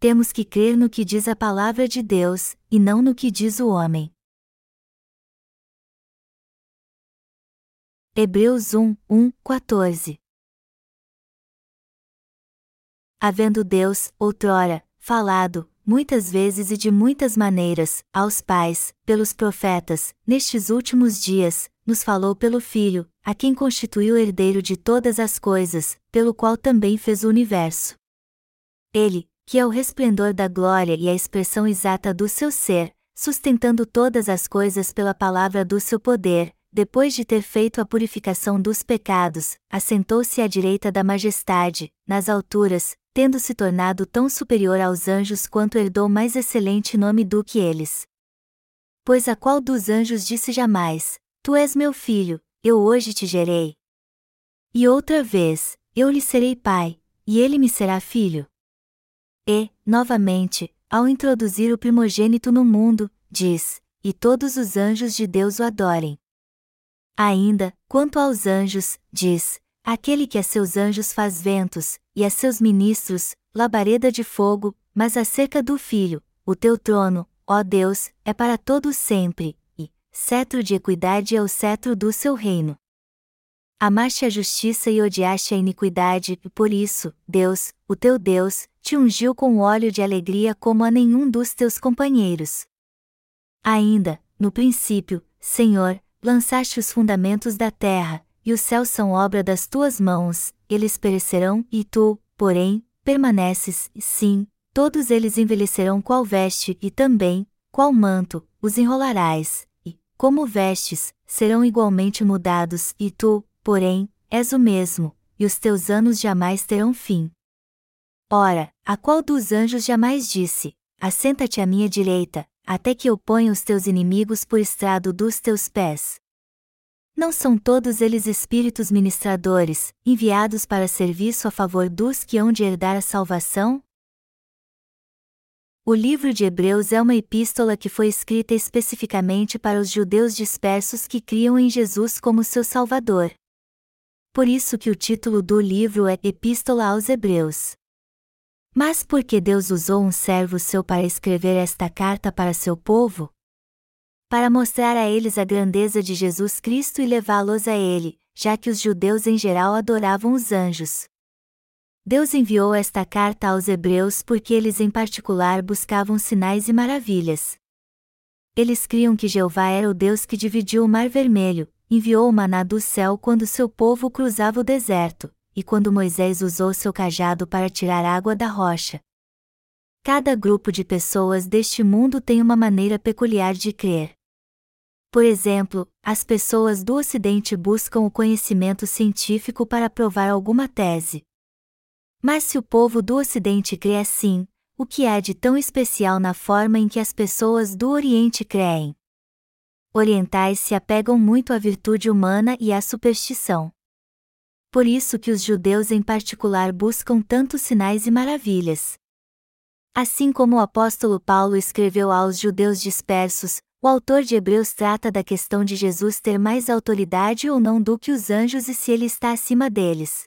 temos que crer no que diz a palavra de Deus, e não no que diz o homem. Hebreus 1, 1, 14 Havendo Deus, outrora, falado, muitas vezes e de muitas maneiras, aos pais, pelos profetas, nestes últimos dias, nos falou pelo Filho, a quem constituiu herdeiro de todas as coisas, pelo qual também fez o universo. Ele, que é o resplendor da glória e a expressão exata do seu ser, sustentando todas as coisas pela palavra do seu poder, depois de ter feito a purificação dos pecados, assentou-se à direita da majestade, nas alturas, tendo se tornado tão superior aos anjos quanto herdou mais excelente nome do que eles. Pois a qual dos anjos disse jamais: Tu és meu filho, eu hoje te gerei? E outra vez, eu lhe serei pai, e ele me será filho. E, novamente, ao introduzir o primogênito no mundo, diz: E todos os anjos de Deus o adorem. Ainda, quanto aos anjos, diz: Aquele que a seus anjos faz ventos, e a seus ministros, labareda de fogo, mas acerca do Filho, o teu trono, ó Deus, é para todos sempre, e, cetro de equidade é o cetro do seu reino. Amaste a justiça e odiaste a iniquidade, e por isso, Deus, o teu Deus, te ungiu com óleo de alegria como a nenhum dos teus companheiros. Ainda, no princípio, Senhor, lançaste os fundamentos da terra, e os céus são obra das tuas mãos, eles perecerão, e tu, porém, permaneces, sim, todos eles envelhecerão qual veste, e também, qual manto, os enrolarás, e, como vestes, serão igualmente mudados, e tu, porém, és o mesmo, e os teus anos jamais terão fim. Ora, a qual dos anjos jamais disse: Assenta-te à minha direita, até que eu ponha os teus inimigos por estrado dos teus pés? Não são todos eles espíritos ministradores, enviados para serviço a favor dos que hão de herdar a salvação? O livro de Hebreus é uma epístola que foi escrita especificamente para os judeus dispersos que criam em Jesus como seu Salvador. Por isso que o título do livro é Epístola aos Hebreus. Mas por que Deus usou um servo seu para escrever esta carta para seu povo? Para mostrar a eles a grandeza de Jesus Cristo e levá-los a Ele, já que os judeus em geral adoravam os anjos. Deus enviou esta carta aos Hebreus porque eles em particular buscavam sinais e maravilhas. Eles criam que Jeová era o Deus que dividiu o Mar Vermelho, enviou o maná do céu quando seu povo cruzava o deserto, e quando Moisés usou seu cajado para tirar água da rocha. Cada grupo de pessoas deste mundo tem uma maneira peculiar de crer. Por exemplo, as pessoas do Ocidente buscam o conhecimento científico para provar alguma tese. Mas se o povo do Ocidente crê assim, o que há de tão especial na forma em que as pessoas do Oriente creem? Orientais se apegam muito à virtude humana e à superstição. Por isso que os judeus em particular buscam tantos sinais e maravilhas. Assim como o apóstolo Paulo escreveu aos judeus dispersos, o autor de Hebreus trata da questão de Jesus ter mais autoridade ou não do que os anjos e se ele está acima deles.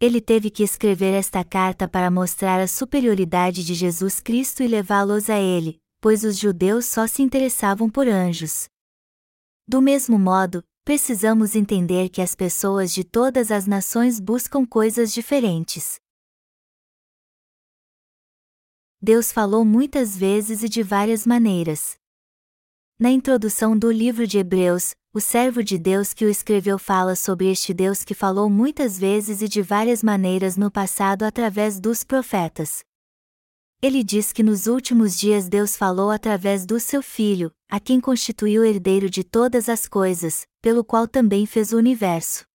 Ele teve que escrever esta carta para mostrar a superioridade de Jesus Cristo e levá-los a ele, pois os judeus só se interessavam por anjos. Do mesmo modo, precisamos entender que as pessoas de todas as nações buscam coisas diferentes. Deus falou muitas vezes e de várias maneiras. Na introdução do livro de Hebreus, o servo de Deus que o escreveu fala sobre este Deus que falou muitas vezes e de várias maneiras no passado através dos profetas. Ele diz que nos últimos dias Deus falou através do seu Filho, a quem constituiu herdeiro de todas as coisas, pelo qual também fez o universo.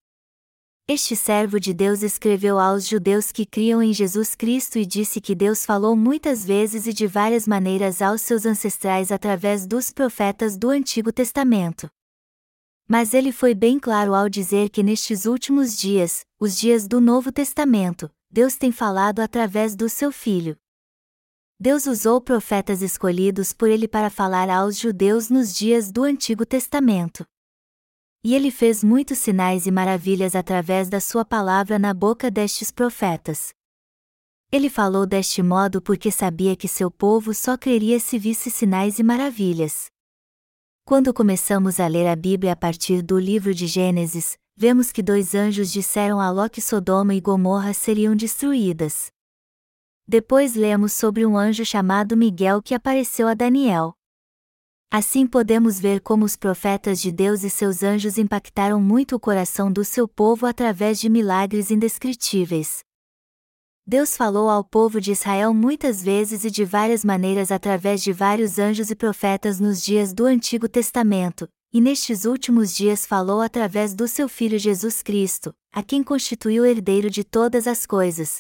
Este servo de Deus escreveu aos judeus que criam em Jesus Cristo e disse que Deus falou muitas vezes e de várias maneiras aos seus ancestrais através dos profetas do Antigo Testamento. Mas ele foi bem claro ao dizer que nestes últimos dias, os dias do Novo Testamento, Deus tem falado através do seu Filho. Deus usou profetas escolhidos por ele para falar aos judeus nos dias do Antigo Testamento. E ele fez muitos sinais e maravilhas através da sua palavra na boca destes profetas. Ele falou deste modo porque sabia que seu povo só creria se visse sinais e maravilhas. Quando começamos a ler a Bíblia a partir do livro de Gênesis, vemos que dois anjos disseram a Ló que Sodoma e Gomorra seriam destruídas. Depois lemos sobre um anjo chamado Miguel que apareceu a Daniel. Assim podemos ver como os profetas de Deus e seus anjos impactaram muito o coração do seu povo através de milagres indescritíveis. Deus falou ao povo de Israel muitas vezes e de várias maneiras através de vários anjos e profetas nos dias do Antigo Testamento, e nestes últimos dias falou através do seu Filho Jesus Cristo, a quem constituiu herdeiro de todas as coisas.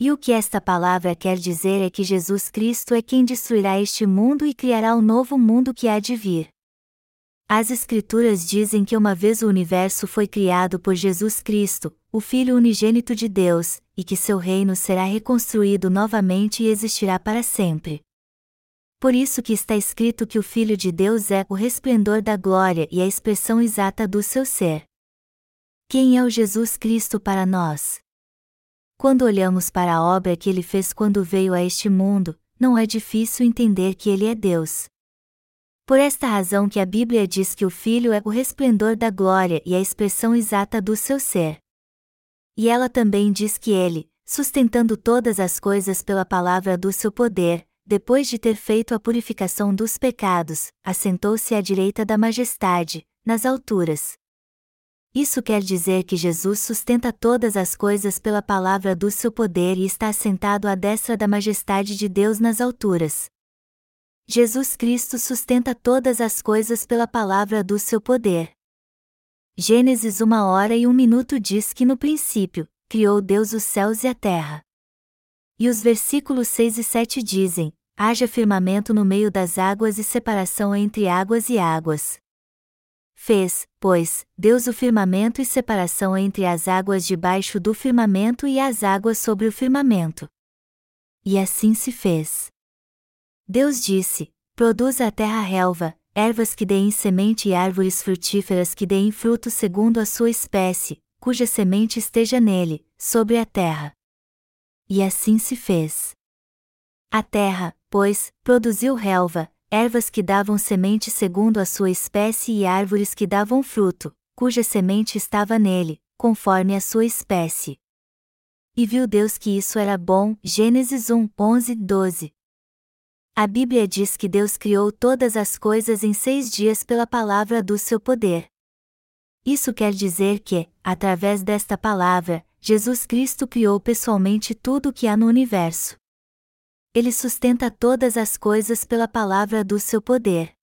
E o que esta palavra quer dizer é que Jesus Cristo é quem destruirá este mundo e criará o um novo mundo que há de vir. As Escrituras dizem que uma vez o universo foi criado por Jesus Cristo, o Filho unigênito de Deus, e que seu reino será reconstruído novamente e existirá para sempre. Por isso que está escrito que o Filho de Deus é o resplendor da glória e a expressão exata do seu ser. Quem é o Jesus Cristo para nós? Quando olhamos para a obra que ele fez quando veio a este mundo, não é difícil entender que ele é Deus. Por esta razão que a Bíblia diz que o Filho é o resplendor da glória e a expressão exata do seu ser. E ela também diz que ele, sustentando todas as coisas pela palavra do seu poder, depois de ter feito a purificação dos pecados, assentou-se à direita da majestade, nas alturas. Isso quer dizer que Jesus sustenta todas as coisas pela palavra do seu poder e está assentado à destra da majestade de Deus nas alturas. Jesus Cristo sustenta todas as coisas pela palavra do seu poder. Gênesis uma hora e um minuto diz que no princípio, criou Deus os céus e a terra. E os versículos 6 e 7 dizem: haja firmamento no meio das águas e separação entre águas e águas. Fez, pois, Deus o firmamento e separação entre as águas debaixo do firmamento e as águas sobre o firmamento. E assim se fez. Deus disse: Produza a terra relva, ervas que deem semente e árvores frutíferas que deem fruto segundo a sua espécie, cuja semente esteja nele, sobre a terra. E assim se fez. A terra, pois, produziu relva, ervas que davam semente segundo a sua espécie e árvores que davam fruto, cuja semente estava nele, conforme a sua espécie. E viu Deus que isso era bom. Gênesis 1, 11, 12. A Bíblia diz que Deus criou todas as coisas em seis dias pela palavra do seu poder. Isso quer dizer que, através desta palavra, Jesus Cristo criou pessoalmente tudo o que há no universo. Ele sustenta todas as coisas pela palavra do seu poder.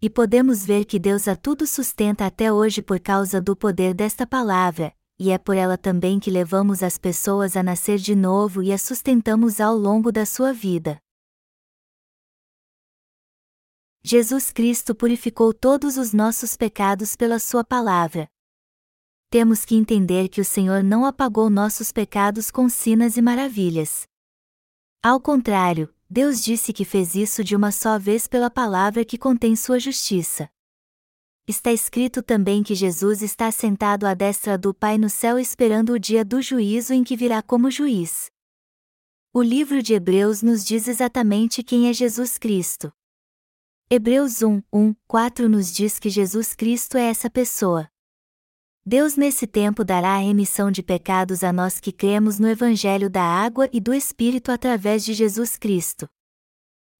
E podemos ver que Deus a tudo sustenta até hoje por causa do poder desta palavra, e é por ela também que levamos as pessoas a nascer de novo e a sustentamos ao longo da sua vida. Jesus Cristo purificou todos os nossos pecados pela Sua palavra. Temos que entender que o Senhor não apagou nossos pecados com sinas e maravilhas. Ao contrário, Deus disse que fez isso de uma só vez pela palavra que contém Sua justiça. Está escrito também que Jesus está sentado à destra do Pai no céu esperando o dia do juízo em que virá como juiz. O livro de Hebreus nos diz exatamente quem é Jesus Cristo. Hebreus 1, 1, 4 nos diz que Jesus Cristo é essa pessoa. Deus nesse tempo dará a remissão de pecados a nós que cremos no Evangelho da água e do Espírito através de Jesus Cristo.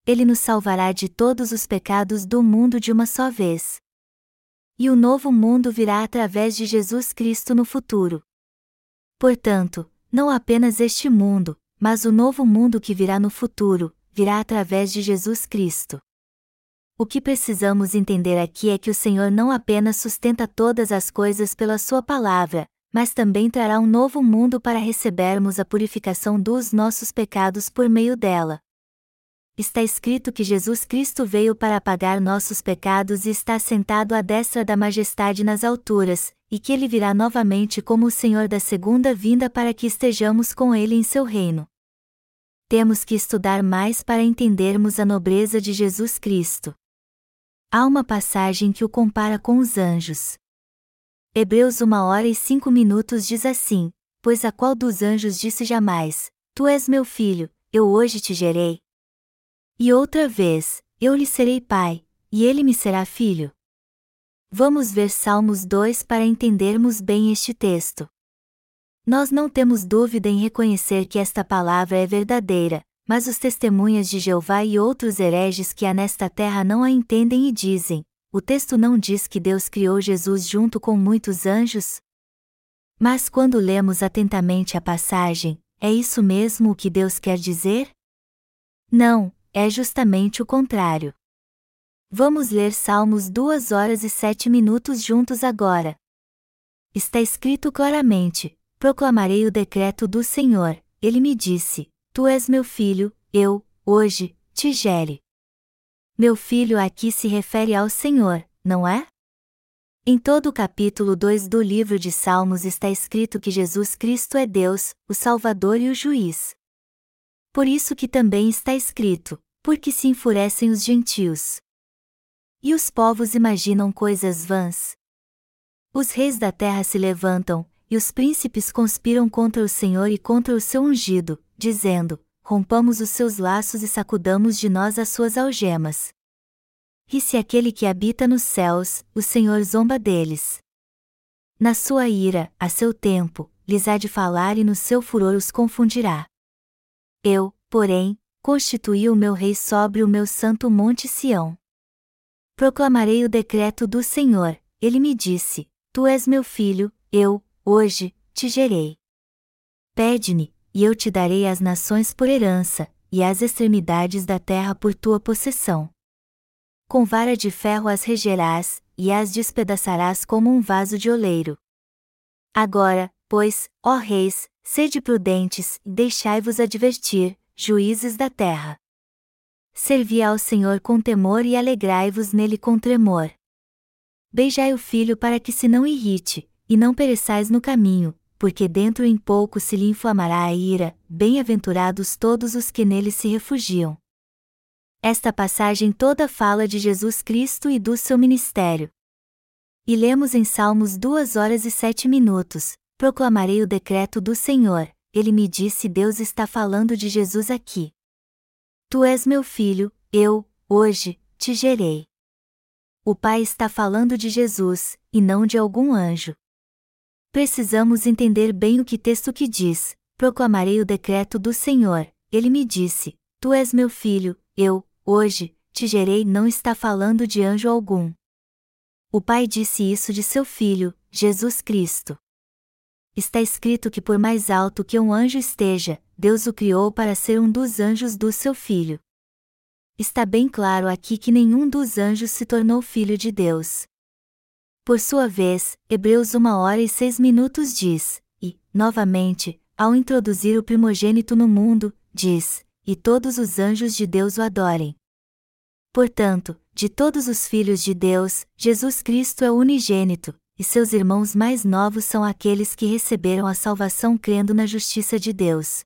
Ele nos salvará de todos os pecados do mundo de uma só vez. E o novo mundo virá através de Jesus Cristo no futuro. Portanto, não apenas este mundo, mas o novo mundo que virá no futuro, virá através de Jesus Cristo. O que precisamos entender aqui é que o Senhor não apenas sustenta todas as coisas pela Sua palavra, mas também trará um novo mundo para recebermos a purificação dos nossos pecados por meio dela. Está escrito que Jesus Cristo veio para apagar nossos pecados e está sentado à destra da majestade nas alturas, e que ele virá novamente como o Senhor da segunda vinda para que estejamos com ele em seu reino. Temos que estudar mais para entendermos a nobreza de Jesus Cristo. Há uma passagem que o compara com os anjos. Hebreus 1 hora e 5 minutos diz assim: Pois a qual dos anjos disse jamais: Tu és meu filho, eu hoje te gerei. E outra vez, eu lhe serei pai, e ele me será filho. Vamos ver Salmos 2 para entendermos bem este texto. Nós não temos dúvida em reconhecer que esta palavra é verdadeira, mas os testemunhas de Jeová e outros hereges que há nesta terra não a entendem e dizem: o texto não diz que Deus criou Jesus junto com muitos anjos? Mas quando lemos atentamente a passagem, é isso mesmo o que Deus quer dizer? Não, é justamente o contrário. Vamos ler Salmos 2 horas e 7 minutos juntos agora. Está escrito claramente: Proclamarei o decreto do Senhor, ele me disse: Tu és meu filho, eu, hoje, te gere. Meu filho aqui se refere ao Senhor, não é? Em todo o capítulo 2 do livro de Salmos está escrito que Jesus Cristo é Deus, o Salvador e o Juiz. Por isso que também está escrito: porque se enfurecem os gentios. E os povos imaginam coisas vãs. Os reis da terra se levantam, e os príncipes conspiram contra o Senhor e contra o seu ungido, dizendo: rompamos os seus laços e sacudamos de nós as suas algemas. E se aquele que habita nos céus, o Senhor zomba deles. Na sua ira, a seu tempo, lhes há de falar e no seu furor os confundirá. Eu, porém, constituí o meu rei sobre o meu santo monte Sião. Proclamarei o decreto do Senhor, ele me disse: Tu és meu filho, eu, hoje, te gerei. Pede-me, e eu te darei as nações por herança, e as extremidades da terra por tua possessão. Com vara de ferro as regerás, e as despedaçarás como um vaso de oleiro. Agora, pois, ó reis, sede prudentes, e deixai-vos advertir, juízes da terra. Servi ao Senhor com temor e alegrai-vos nele com tremor. Beijai o filho para que se não irrite, e não pereçais no caminho, porque dentro em pouco se lhe inflamará a ira, bem-aventurados todos os que nele se refugiam. Esta passagem toda fala de Jesus Cristo e do seu ministério. E lemos em Salmos duas horas e sete minutos: Proclamarei o decreto do Senhor, ele me disse: Deus está falando de Jesus aqui. Tu és meu filho, eu, hoje, te gerei. O Pai está falando de Jesus, e não de algum anjo. Precisamos entender bem o que texto que diz: Proclamarei o decreto do Senhor. Ele me disse: Tu és meu filho, eu, hoje, te gerei. Não está falando de anjo algum. O Pai disse isso de seu filho, Jesus Cristo. Está escrito que por mais alto que um anjo esteja, Deus o criou para ser um dos anjos do seu filho. Está bem claro aqui que nenhum dos anjos se tornou filho de Deus. Por sua vez, Hebreus 1 hora e 6 minutos diz, e, novamente, ao introduzir o primogênito no mundo, diz, e todos os anjos de Deus o adorem. Portanto, de todos os filhos de Deus, Jesus Cristo é o unigênito, e seus irmãos mais novos são aqueles que receberam a salvação crendo na justiça de Deus.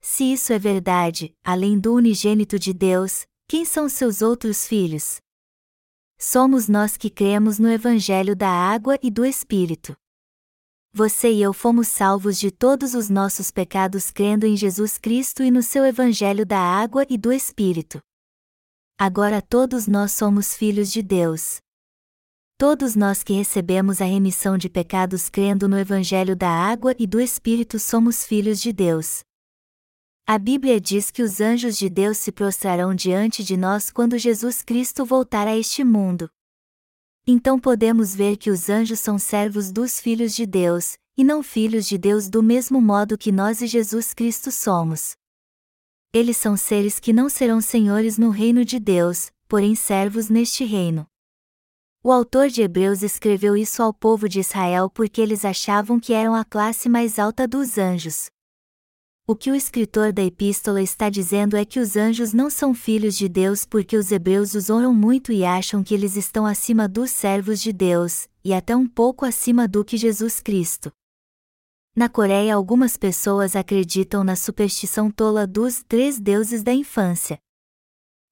Se isso é verdade, além do unigênito de Deus, quem são seus outros filhos? Somos nós que cremos no Evangelho da Água e do Espírito. Você e eu fomos salvos de todos os nossos pecados crendo em Jesus Cristo e no seu Evangelho da Água e do Espírito. Agora todos nós somos filhos de Deus. Todos nós que recebemos a remissão de pecados crendo no Evangelho da Água e do Espírito somos filhos de Deus. A Bíblia diz que os anjos de Deus se prostrarão diante de nós quando Jesus Cristo voltar a este mundo. Então podemos ver que os anjos são servos dos filhos de Deus, e não filhos de Deus do mesmo modo que nós e Jesus Cristo somos. Eles são seres que não serão senhores no reino de Deus, porém servos neste reino. O autor de Hebreus escreveu isso ao povo de Israel porque eles achavam que eram a classe mais alta dos anjos. O que o escritor da epístola está dizendo é que os anjos não são filhos de Deus porque os hebreus os honram muito e acham que eles estão acima dos servos de Deus, e até um pouco acima do que Jesus Cristo. Na Coreia, algumas pessoas acreditam na superstição tola dos três deuses da infância.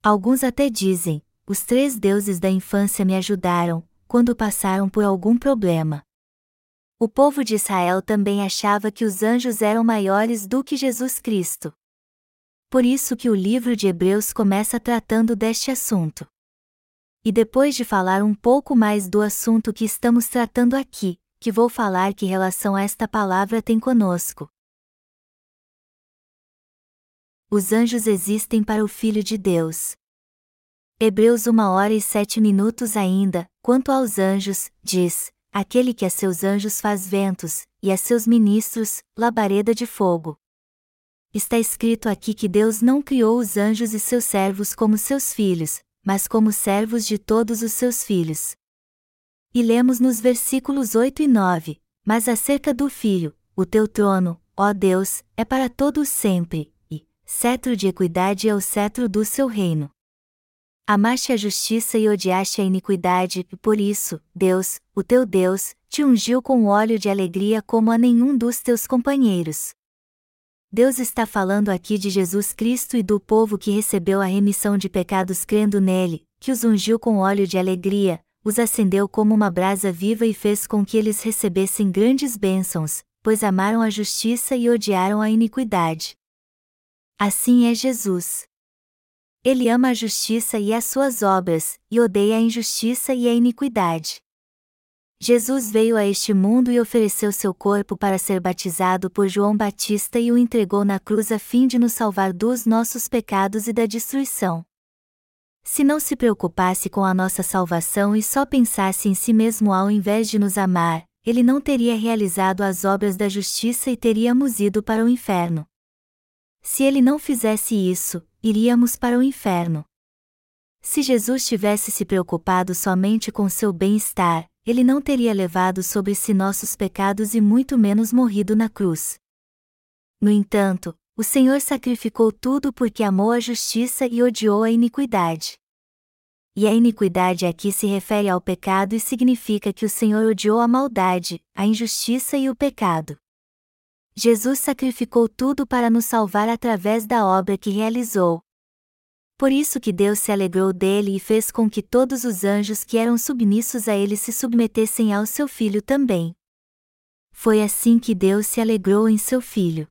Alguns até dizem: os três deuses da infância me ajudaram, quando passaram por algum problema. O povo de Israel também achava que os anjos eram maiores do que Jesus Cristo. Por isso que o livro de Hebreus começa tratando deste assunto. E depois de falar um pouco mais do assunto que estamos tratando aqui, que vou falar que relação esta palavra tem conosco. Os anjos existem para o Filho de Deus. Hebreus 1 hora e 7 minutos ainda, quanto aos anjos, diz: aquele que a seus anjos faz ventos, e a seus ministros, labareda de fogo. Está escrito aqui que Deus não criou os anjos e seus servos como seus filhos, mas como servos de todos os seus filhos. E lemos nos versículos 8 e 9: Mas acerca do Filho, o teu trono, ó Deus, é para todos sempre, e cetro de equidade é o cetro do seu reino. Amaste a justiça e odiaste a iniquidade, e por isso, Deus, o teu Deus, te ungiu com óleo de alegria como a nenhum dos teus companheiros. Deus está falando aqui de Jesus Cristo e do povo que recebeu a remissão de pecados crendo nele, que os ungiu com óleo de alegria, os acendeu como uma brasa viva e fez com que eles recebessem grandes bênçãos, pois amaram a justiça e odiaram a iniquidade. Assim é Jesus. Ele ama a justiça e as suas obras, e odeia a injustiça e a iniquidade. Jesus veio a este mundo e ofereceu seu corpo para ser batizado por João Batista e o entregou na cruz a fim de nos salvar dos nossos pecados e da destruição. Se não se preocupasse com a nossa salvação e só pensasse em si mesmo ao invés de nos amar, ele não teria realizado as obras da justiça e teríamos ido para o inferno. Se ele não fizesse isso, iríamos para o inferno. Se Jesus tivesse se preocupado somente com seu bem-estar, ele não teria levado sobre si nossos pecados e muito menos morrido na cruz. No entanto, o Senhor sacrificou tudo porque amou a justiça e odiou a iniquidade. E a iniquidade aqui se refere ao pecado e significa que o Senhor odiou a maldade, a injustiça e o pecado. Jesus sacrificou tudo para nos salvar através da obra que realizou. Por isso que Deus se alegrou dele e fez com que todos os anjos que eram submissos a ele se submetessem ao seu filho também. Foi assim que Deus se alegrou em seu filho.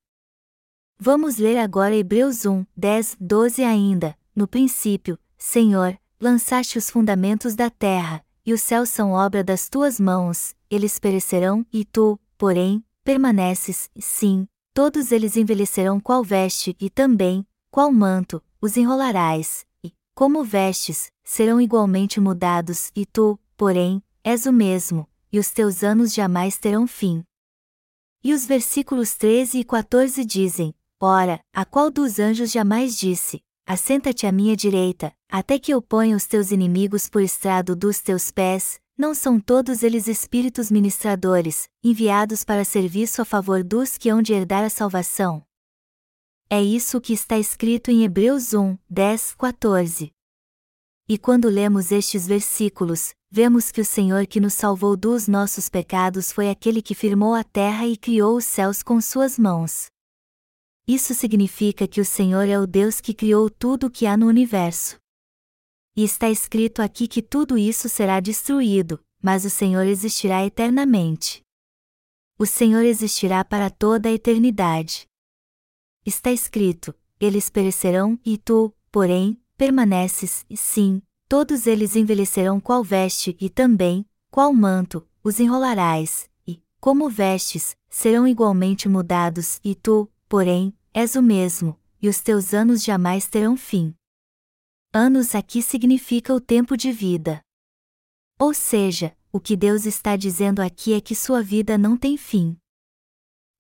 Vamos ler agora Hebreus 1, 10, 12 ainda. No princípio, Senhor, lançaste os fundamentos da terra, e os céus são obra das tuas mãos, eles perecerão, e tu, porém, permaneces, sim, todos eles envelhecerão qual veste, e também, qual manto, os enrolarás, e, como vestes, serão igualmente mudados, e tu, porém, és o mesmo, e os teus anos jamais terão fim. E os versículos 13 e 14 dizem: Ora, a qual dos anjos jamais disse: Assenta-te à minha direita, até que eu ponha os teus inimigos por estrado dos teus pés, não são todos eles espíritos ministradores, enviados para serviço a favor dos que hão de herdar a salvação? É isso que está escrito em Hebreus 1, 10, 14. E quando lemos estes versículos, vemos que o Senhor que nos salvou dos nossos pecados foi aquele que firmou a terra e criou os céus com suas mãos. Isso significa que o Senhor é o Deus que criou tudo o que há no universo. E está escrito aqui que tudo isso será destruído, mas o Senhor existirá eternamente. O Senhor existirá para toda a eternidade. Está escrito: eles perecerão, e tu, porém, permaneces, e sim, todos eles envelhecerão qual veste, e também, qual manto, os enrolarás, e, como vestes, serão igualmente mudados, e tu, porém, és o mesmo, e os teus anos jamais terão fim. Anos aqui significa o tempo de vida. Ou seja, o que Deus está dizendo aqui é que sua vida não tem fim.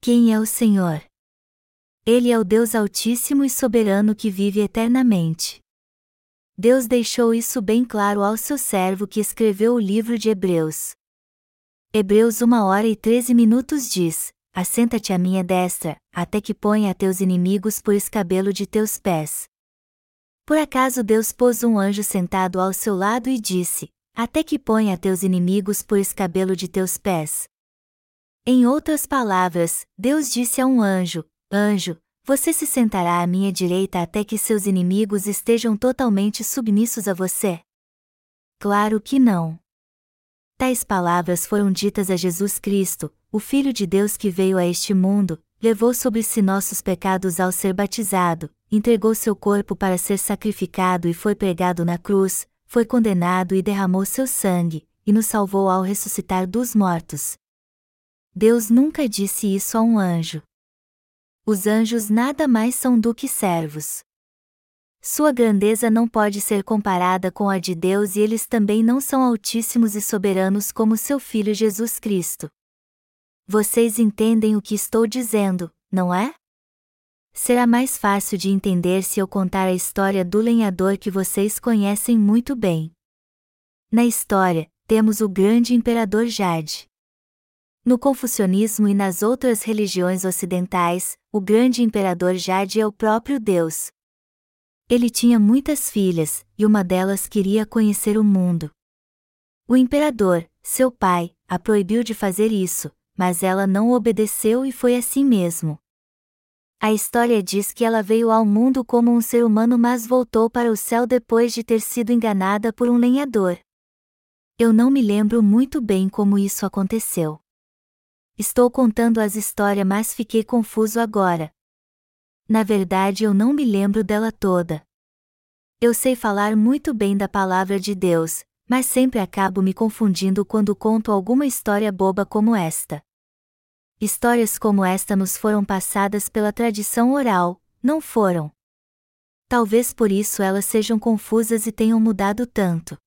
Quem é o Senhor? Ele é o Deus Altíssimo e Soberano que vive eternamente. Deus deixou isso bem claro ao seu servo que escreveu o livro de Hebreus. Hebreus 1 hora e 13 minutos diz: Assenta-te à minha destra, até que ponha a teus inimigos por escabelo de teus pés. Por acaso Deus pôs um anjo sentado ao seu lado e disse: Até que ponha teus inimigos por escabelo de teus pés. Em outras palavras, Deus disse a um anjo: Anjo, você se sentará à minha direita até que seus inimigos estejam totalmente submissos a você? Claro que não. Tais palavras foram ditas a Jesus Cristo, o Filho de Deus que veio a este mundo, levou sobre si nossos pecados ao ser batizado, entregou seu corpo para ser sacrificado e foi pregado na cruz, foi condenado e derramou seu sangue, e nos salvou ao ressuscitar dos mortos. Deus nunca disse isso a um anjo. Os anjos nada mais são do que servos. Sua grandeza não pode ser comparada com a de Deus e eles também não são altíssimos e soberanos como seu Filho Jesus Cristo. Vocês entendem o que estou dizendo, não é? Será mais fácil de entender se eu contar a história do lenhador que vocês conhecem muito bem. Na história, temos o grande imperador Jade. No confucionismo e nas outras religiões ocidentais, o grande imperador Jade é o próprio Deus, ele tinha muitas filhas, e uma delas queria conhecer o mundo. O imperador, seu pai, a proibiu de fazer isso, mas ela não obedeceu e foi assim mesmo. A história diz que ela veio ao mundo como um ser humano, mas voltou para o céu depois de ter sido enganada por um lenhador. Eu não me lembro muito bem como isso aconteceu. Estou contando as histórias, mas fiquei confuso agora, na verdade eu não me lembro dela toda. Eu sei falar muito bem da palavra de Deus, mas sempre acabo me confundindo quando conto alguma história boba como esta. Histórias como esta nos foram passadas pela tradição oral, não foram. Talvez por isso elas sejam confusas e tenham mudado tanto.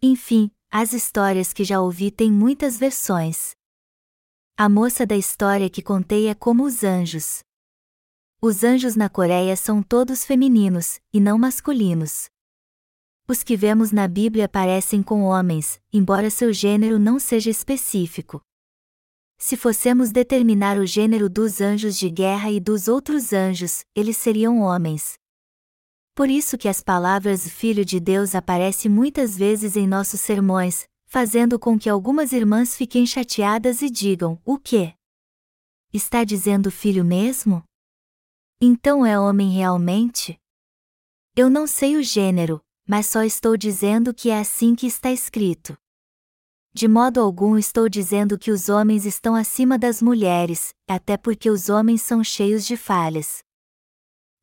Enfim, as histórias que já ouvi têm muitas versões. A moça da história que contei é como os anjos. Os anjos na Coreia são todos femininos, e não masculinos. Os que vemos na Bíblia parecem com homens, embora seu gênero não seja específico. Se fossemos determinar o gênero dos anjos de guerra e dos outros anjos, eles seriam homens. Por isso que as palavras Filho de Deus aparecem muitas vezes em nossos sermões, fazendo com que algumas irmãs fiquem chateadas e digam: O quê? Está dizendo filho mesmo? Então é homem realmente? Eu não sei o gênero, mas só estou dizendo que é assim que está escrito. De modo algum estou dizendo que os homens estão acima das mulheres, até porque os homens são cheios de falhas.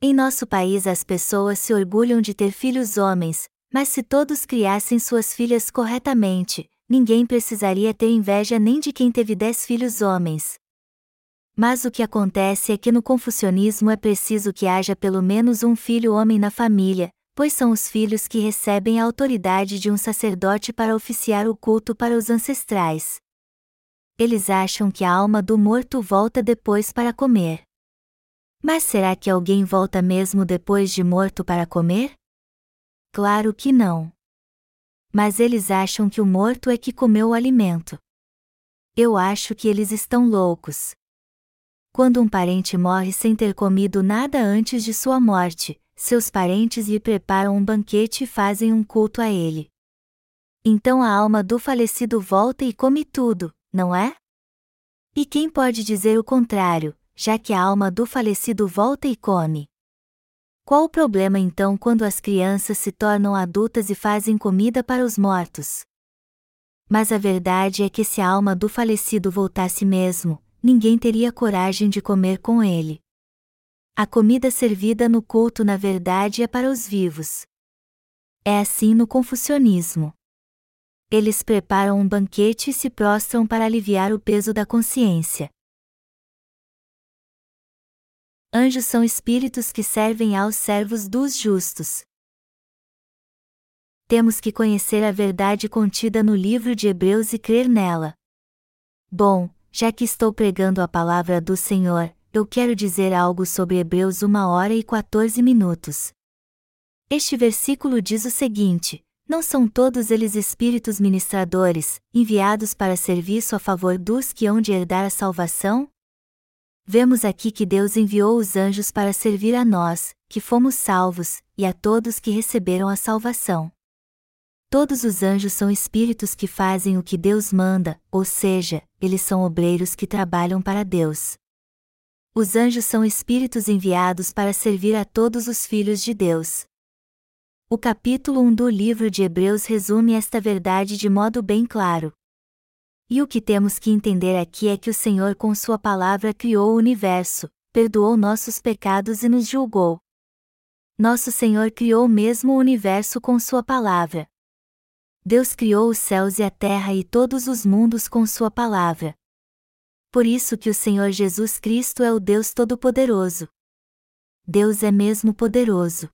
Em nosso país as pessoas se orgulham de ter filhos homens, mas se todos criassem suas filhas corretamente, ninguém precisaria ter inveja nem de quem teve dez filhos homens, mas o que acontece é que no confucionismo é preciso que haja pelo menos um filho homem na família, pois são os filhos que recebem a autoridade de um sacerdote para oficiar o culto para os ancestrais. Eles acham que a alma do morto volta depois para comer. Mas será que alguém volta mesmo depois de morto para comer? Claro que não. Mas eles acham que o morto é que comeu o alimento. Eu acho que eles estão loucos. Quando um parente morre sem ter comido nada antes de sua morte, seus parentes lhe preparam um banquete e fazem um culto a ele. Então a alma do falecido volta e come tudo, não é? E quem pode dizer o contrário, já que a alma do falecido volta e come? Qual o problema então quando as crianças se tornam adultas e fazem comida para os mortos? Mas a verdade é que se a alma do falecido voltasse mesmo, ninguém teria coragem de comer com ele. A comida servida no culto na verdade é para os vivos. É assim no confucionismo. Eles preparam um banquete e se prostram para aliviar o peso da consciência. Anjos são espíritos que servem aos servos dos justos. Temos que conhecer a verdade contida no livro de Hebreus e crer nela. Bom, já que estou pregando a palavra do Senhor, eu quero dizer algo sobre Hebreus 1 hora e 14 minutos. Este versículo diz o seguinte: Não são todos eles espíritos ministradores, enviados para serviço a favor dos que hão de herdar a salvação? Vemos aqui que Deus enviou os anjos para servir a nós, que fomos salvos, e a todos que receberam a salvação. Todos os anjos são espíritos que fazem o que Deus manda, ou seja, eles são obreiros que trabalham para Deus. Os anjos são espíritos enviados para servir a todos os filhos de Deus. O capítulo 1 do livro de Hebreus resume esta verdade de modo bem claro. E o que temos que entender aqui é que o Senhor, com Sua palavra, criou o universo, perdoou nossos pecados e nos julgou. Nosso Senhor criou mesmo o universo com Sua palavra. Deus criou os céus e a terra e todos os mundos com Sua palavra. Por isso que o Senhor Jesus Cristo é o Deus Todo-Poderoso. Deus é mesmo poderoso.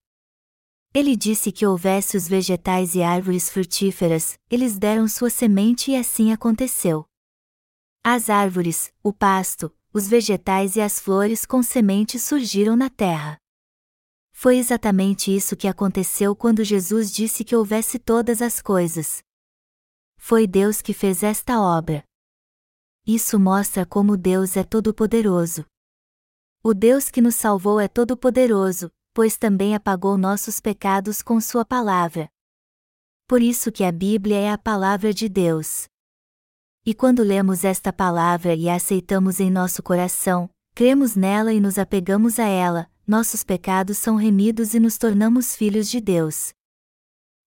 Ele disse que houvesse os vegetais e árvores frutíferas, eles deram sua semente e assim aconteceu. As árvores, o pasto, os vegetais e as flores com sementes surgiram na terra. Foi exatamente isso que aconteceu quando Jesus disse que houvesse todas as coisas. Foi Deus que fez esta obra. Isso mostra como Deus é todo-poderoso. O Deus que nos salvou é todo-poderoso, pois também apagou nossos pecados com Sua palavra. Por isso que a Bíblia é a palavra de Deus. E quando lemos esta palavra e a aceitamos em nosso coração, cremos nela e nos apegamos a ela, nossos pecados são remidos e nos tornamos filhos de Deus.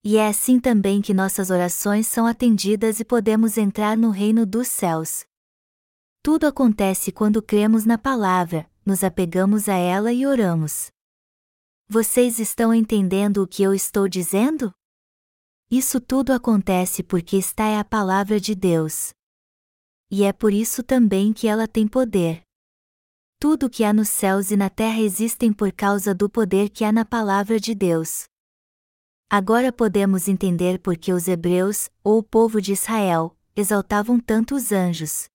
E é assim também que nossas orações são atendidas e podemos entrar no reino dos céus. Tudo acontece quando cremos na palavra, nos apegamos a ela e oramos. Vocês estão entendendo o que eu estou dizendo? Isso tudo acontece porque está é a palavra de Deus. E é por isso também que ela tem poder. Tudo que há nos céus e na terra existem por causa do poder que há na palavra de Deus. Agora podemos entender por que os hebreus, ou o povo de Israel, exaltavam tanto os anjos.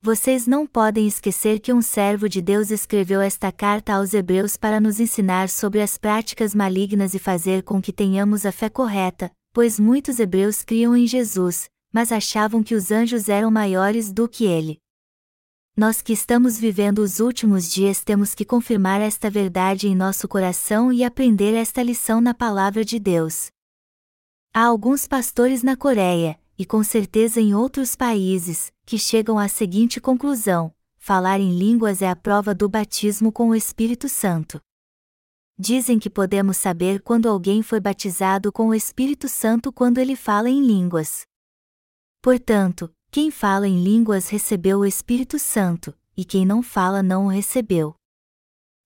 Vocês não podem esquecer que um servo de Deus escreveu esta carta aos Hebreus para nos ensinar sobre as práticas malignas e fazer com que tenhamos a fé correta, pois muitos hebreus criam em Jesus, mas achavam que os anjos eram maiores do que ele. Nós que estamos vivendo os últimos dias temos que confirmar esta verdade em nosso coração e aprender esta lição na palavra de Deus. Há alguns pastores na Coreia, e com certeza em outros países, que chegam à seguinte conclusão: falar em línguas é a prova do batismo com o Espírito Santo. Dizem que podemos saber quando alguém foi batizado com o Espírito Santo quando ele fala em línguas. Portanto, quem fala em línguas recebeu o Espírito Santo, e quem não fala não o recebeu.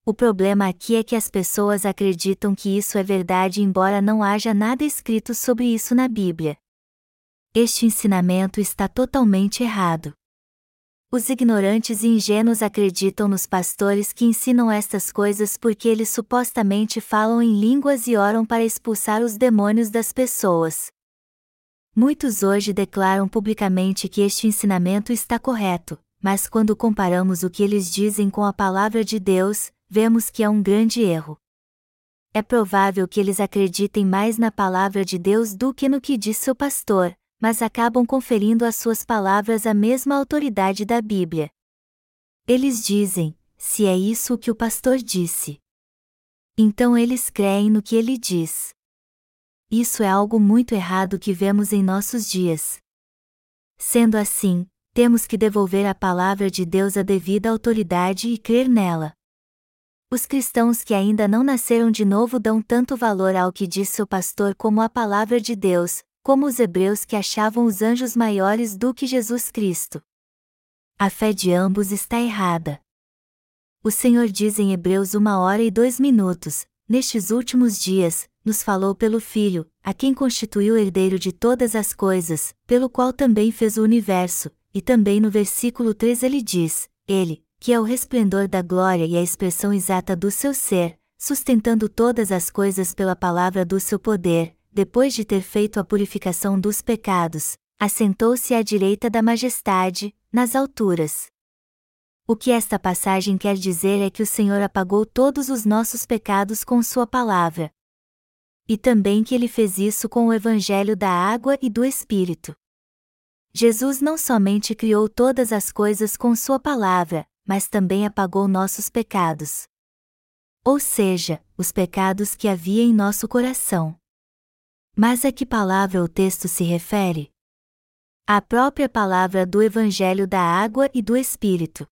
O problema aqui é que as pessoas acreditam que isso é verdade, embora não haja nada escrito sobre isso na Bíblia. Este ensinamento está totalmente errado. Os ignorantes e ingênuos acreditam nos pastores que ensinam estas coisas porque eles supostamente falam em línguas e oram para expulsar os demônios das pessoas. Muitos hoje declaram publicamente que este ensinamento está correto, mas quando comparamos o que eles dizem com a palavra de Deus, vemos que é um grande erro. É provável que eles acreditem mais na palavra de Deus do que no que diz seu pastor, mas acabam conferindo às suas palavras a mesma autoridade da Bíblia. Eles dizem: se é isso o que o pastor disse. Então eles creem no que ele diz. Isso é algo muito errado que vemos em nossos dias. Sendo assim, temos que devolver a palavra de Deus a devida autoridade e crer nela. Os cristãos que ainda não nasceram de novo dão tanto valor ao que diz seu pastor como à palavra de Deus, como os hebreus que achavam os anjos maiores do que Jesus Cristo. A fé de ambos está errada. O Senhor diz em Hebreus uma hora e dois minutos: Nestes últimos dias, nos falou pelo Filho, a quem constituiu herdeiro de todas as coisas, pelo qual também fez o universo, e também no versículo 3 ele diz: Ele, que é o resplendor da glória e a expressão exata do seu ser, sustentando todas as coisas pela palavra do seu poder, depois de ter feito a purificação dos pecados, assentou-se à direita da majestade, nas alturas. O que esta passagem quer dizer é que o Senhor apagou todos os nossos pecados com Sua palavra. E também que Ele fez isso com o Evangelho da água e do Espírito. Jesus não somente criou todas as coisas com Sua palavra, mas também apagou nossos pecados. Ou seja, os pecados que havia em nosso coração. Mas a que palavra o texto se refere? A própria palavra do Evangelho da água e do Espírito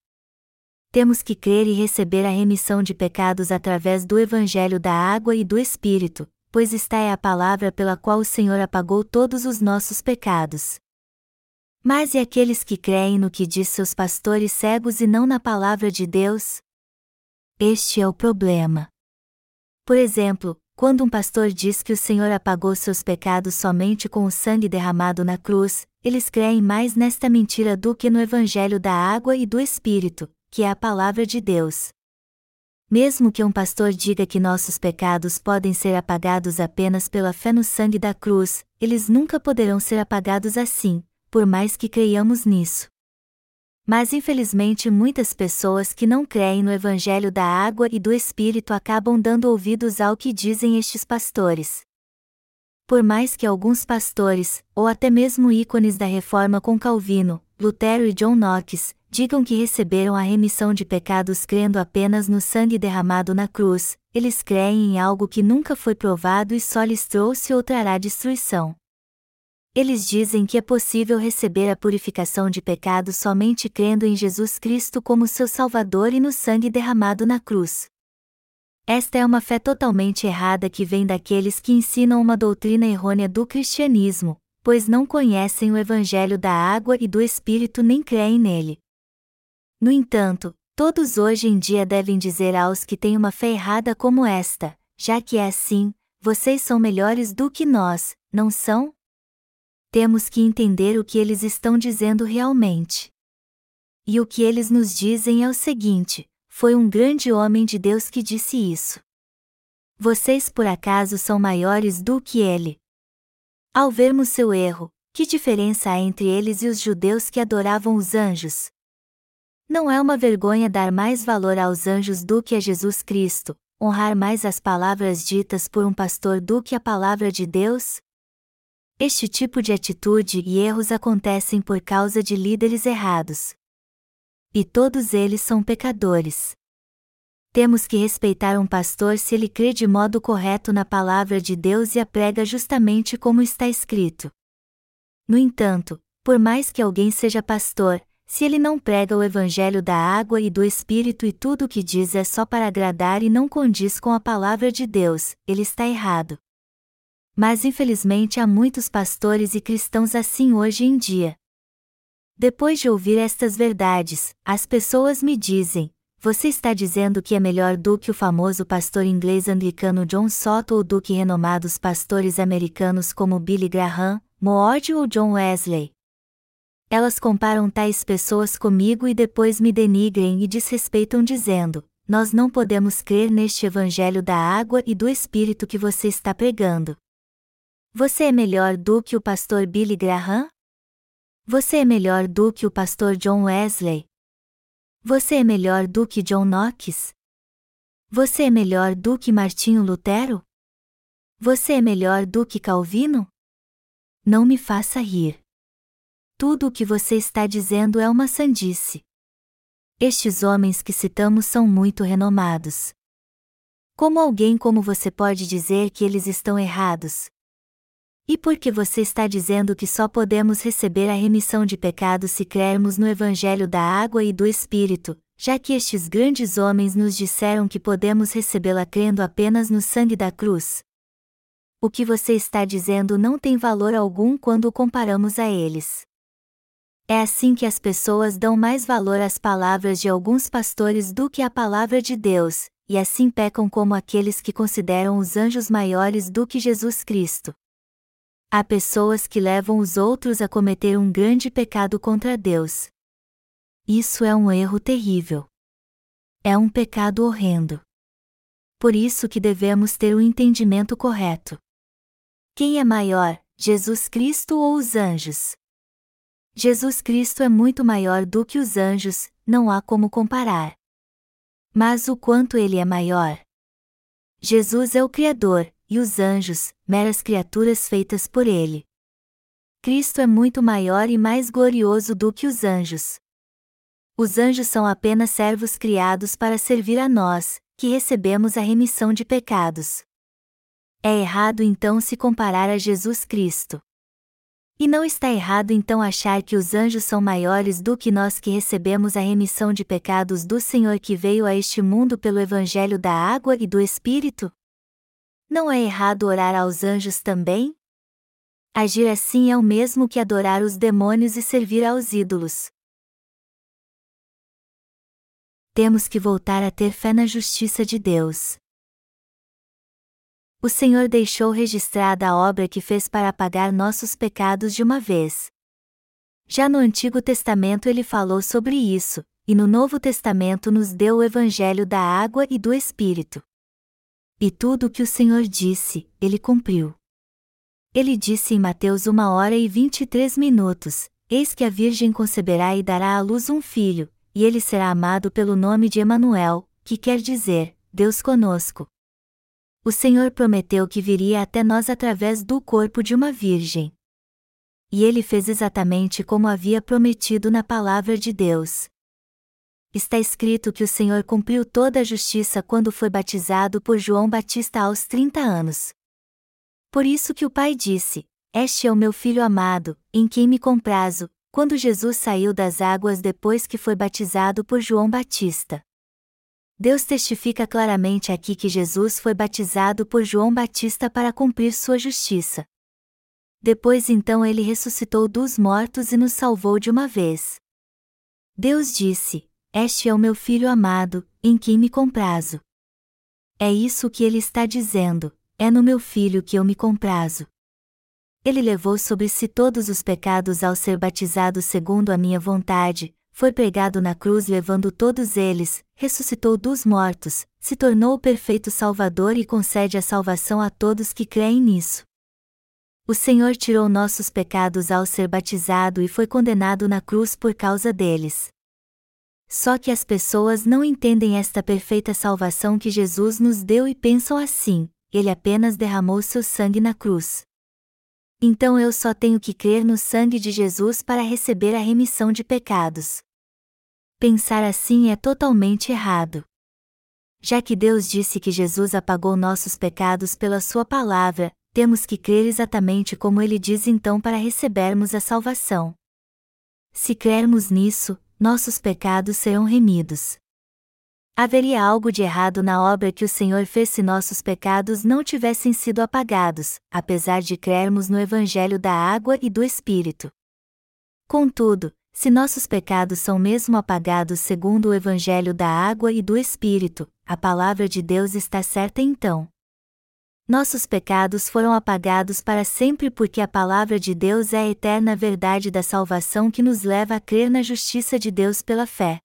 temos que crer e receber a remissão de pecados através do Evangelho da água e do Espírito, pois esta é a palavra pela qual o Senhor apagou todos os nossos pecados. Mas e aqueles que creem no que diz seus pastores cegos e não na palavra de Deus? Este é o problema. Por exemplo, quando um pastor diz que o Senhor apagou seus pecados somente com o sangue derramado na cruz, eles creem mais nesta mentira do que no Evangelho da água e do Espírito, que é a palavra de Deus. Mesmo que um pastor diga que nossos pecados podem ser apagados apenas pela fé no sangue da cruz, eles nunca poderão ser apagados assim, por mais que creiamos nisso. Mas infelizmente muitas pessoas que não creem no Evangelho da água e do Espírito acabam dando ouvidos ao que dizem estes pastores. Por mais que alguns pastores, ou até mesmo ícones da reforma com Calvino, Lutero e John Knox, digam que receberam a remissão de pecados crendo apenas no sangue derramado na cruz, eles creem em algo que nunca foi provado e só lhes trouxe ou trará destruição. Eles dizem que é possível receber a purificação de pecados somente crendo em Jesus Cristo como seu Salvador e no sangue derramado na cruz. Esta é uma fé totalmente errada que vem daqueles que ensinam uma doutrina errônea do cristianismo, pois não conhecem o Evangelho da água e do Espírito nem creem nele. No entanto, todos hoje em dia devem dizer aos que têm uma fé errada como esta: já que é assim, vocês são melhores do que nós, não são? Temos que entender o que eles estão dizendo realmente. E o que eles nos dizem é o seguinte: foi um grande homem de Deus que disse isso. Vocês por acaso são maiores do que ele? Ao vermos seu erro, que diferença há entre eles e os judeus que adoravam os anjos? Não é uma vergonha dar mais valor aos anjos do que a Jesus Cristo, honrar mais as palavras ditas por um pastor do que a palavra de Deus? Este tipo de atitude e erros acontecem por causa de líderes errados. E todos eles são pecadores. Temos que respeitar um pastor se ele crê de modo correto na palavra de Deus e a prega justamente como está escrito. No entanto, por mais que alguém seja pastor, se ele não prega o evangelho da água e do Espírito e tudo o que diz é só para agradar e não condiz com a palavra de Deus, ele está errado. Mas infelizmente há muitos pastores e cristãos assim hoje em dia. Depois de ouvir estas verdades, as pessoas me dizem: Você está dizendo que é melhor do que o famoso pastor inglês anglicano John Soto ou do que renomados pastores americanos como Billy Graham, Moody ou John Wesley? Elas comparam tais pessoas comigo e depois me denigrem e desrespeitam dizendo: Nós não podemos crer neste evangelho da água e do espírito que você está pregando. Você é melhor do que o pastor Billy Graham? Você é melhor do que o pastor John Wesley? Você é melhor do que John Knox? Você é melhor do que Martinho Lutero? Você é melhor do que Calvino? Não me faça rir. Tudo o que você está dizendo é uma sandice. Estes homens que citamos são muito renomados. Como alguém como você pode dizer que eles estão errados? E por que você está dizendo que só podemos receber a remissão de pecados se crermos no Evangelho da água e do Espírito, já que estes grandes homens nos disseram que podemos recebê-la crendo apenas no sangue da cruz? O que você está dizendo não tem valor algum quando o comparamos a eles. É assim que as pessoas dão mais valor às palavras de alguns pastores do que à palavra de Deus, e assim pecam como aqueles que consideram os anjos maiores do que Jesus Cristo. Há pessoas que levam os outros a cometer um grande pecado contra Deus. Isso é um erro terrível. É um pecado horrendo. Por isso que devemos ter o entendimento correto. Quem é maior, Jesus Cristo ou os anjos? Jesus Cristo é muito maior do que os anjos, não há como comparar. Mas o quanto ele é maior? Jesus é o Criador, e os anjos, meras criaturas feitas por ele. Cristo é muito maior e mais glorioso do que os anjos. Os anjos são apenas servos criados para servir a nós, que recebemos a remissão de pecados. É errado então se comparar a Jesus Cristo. E não está errado então achar que os anjos são maiores do que nós que recebemos a remissão de pecados do Senhor que veio a este mundo pelo Evangelho da água e do Espírito? Não é errado orar aos anjos também? Agir assim é o mesmo que adorar os demônios e servir aos ídolos. Temos que voltar a ter fé na justiça de Deus. O Senhor deixou registrada a obra que fez para apagar nossos pecados de uma vez. Já no Antigo Testamento ele falou sobre isso, e no Novo Testamento nos deu o Evangelho da água e do Espírito. E tudo o que o Senhor disse, ele cumpriu. Ele disse em Mateus uma hora e vinte e três minutos: Eis que a Virgem conceberá e dará à luz um filho, e ele será amado pelo nome de Emanuel, que quer dizer, Deus conosco. O Senhor prometeu que viria até nós através do corpo de uma virgem. E ele fez exatamente como havia prometido na palavra de Deus. Está escrito que o Senhor cumpriu toda a justiça quando foi batizado por João Batista aos 30 anos. Por isso que o Pai disse: Este é o meu filho amado, em quem me comprazo, quando Jesus saiu das águas depois que foi batizado por João Batista. Deus testifica claramente aqui que Jesus foi batizado por João Batista para cumprir sua justiça. Depois então ele ressuscitou dos mortos e nos salvou de uma vez. Deus disse: Este é o meu filho amado, em quem me comprazo. É isso que ele está dizendo, é no meu filho que eu me comprazo. Ele levou sobre si todos os pecados ao ser batizado segundo a minha vontade, foi pregado na cruz levando todos eles, ressuscitou dos mortos, se tornou o perfeito Salvador e concede a salvação a todos que creem nisso. O Senhor tirou nossos pecados ao ser batizado e foi condenado na cruz por causa deles. Só que as pessoas não entendem esta perfeita salvação que Jesus nos deu e pensam assim: ele apenas derramou seu sangue na cruz. Então eu só tenho que crer no sangue de Jesus para receber a remissão de pecados. Pensar assim é totalmente errado. Já que Deus disse que Jesus apagou nossos pecados pela Sua palavra, temos que crer exatamente como ele diz então para recebermos a salvação. Se crermos nisso, nossos pecados serão remidos. Haveria algo de errado na obra que o Senhor fez se nossos pecados não tivessem sido apagados, apesar de crermos no Evangelho da água e do Espírito. Contudo, se nossos pecados são mesmo apagados segundo o Evangelho da água e do Espírito, a palavra de Deus está certa então. Nossos pecados foram apagados para sempre porque a palavra de Deus é a eterna verdade da salvação que nos leva a crer na justiça de Deus pela fé.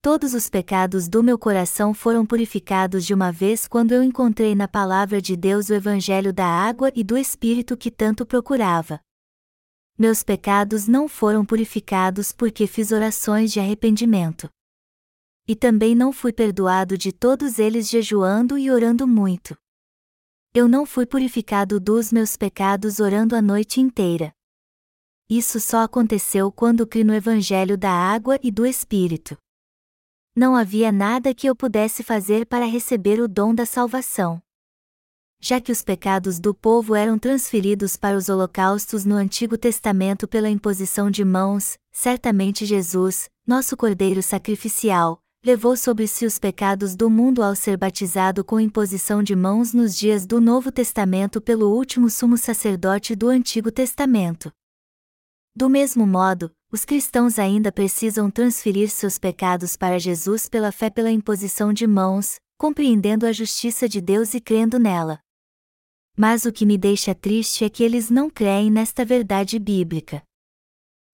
Todos os pecados do meu coração foram purificados de uma vez quando eu encontrei na palavra de Deus o Evangelho da água e do Espírito que tanto procurava. Meus pecados não foram purificados porque fiz orações de arrependimento. E também não fui perdoado de todos eles jejuando e orando muito. Eu não fui purificado dos meus pecados orando a noite inteira. Isso só aconteceu quando criei no Evangelho da água e do Espírito não havia nada que eu pudesse fazer para receber o dom da salvação. Já que os pecados do povo eram transferidos para os holocaustos no Antigo Testamento pela imposição de mãos, certamente Jesus, nosso Cordeiro sacrificial, levou sobre si os pecados do mundo ao ser batizado com imposição de mãos nos dias do Novo Testamento pelo último sumo sacerdote do Antigo Testamento. Do mesmo modo, os cristãos ainda precisam transferir seus pecados para Jesus pela fé pela imposição de mãos, compreendendo a justiça de Deus e crendo nela. Mas o que me deixa triste é que eles não creem nesta verdade bíblica.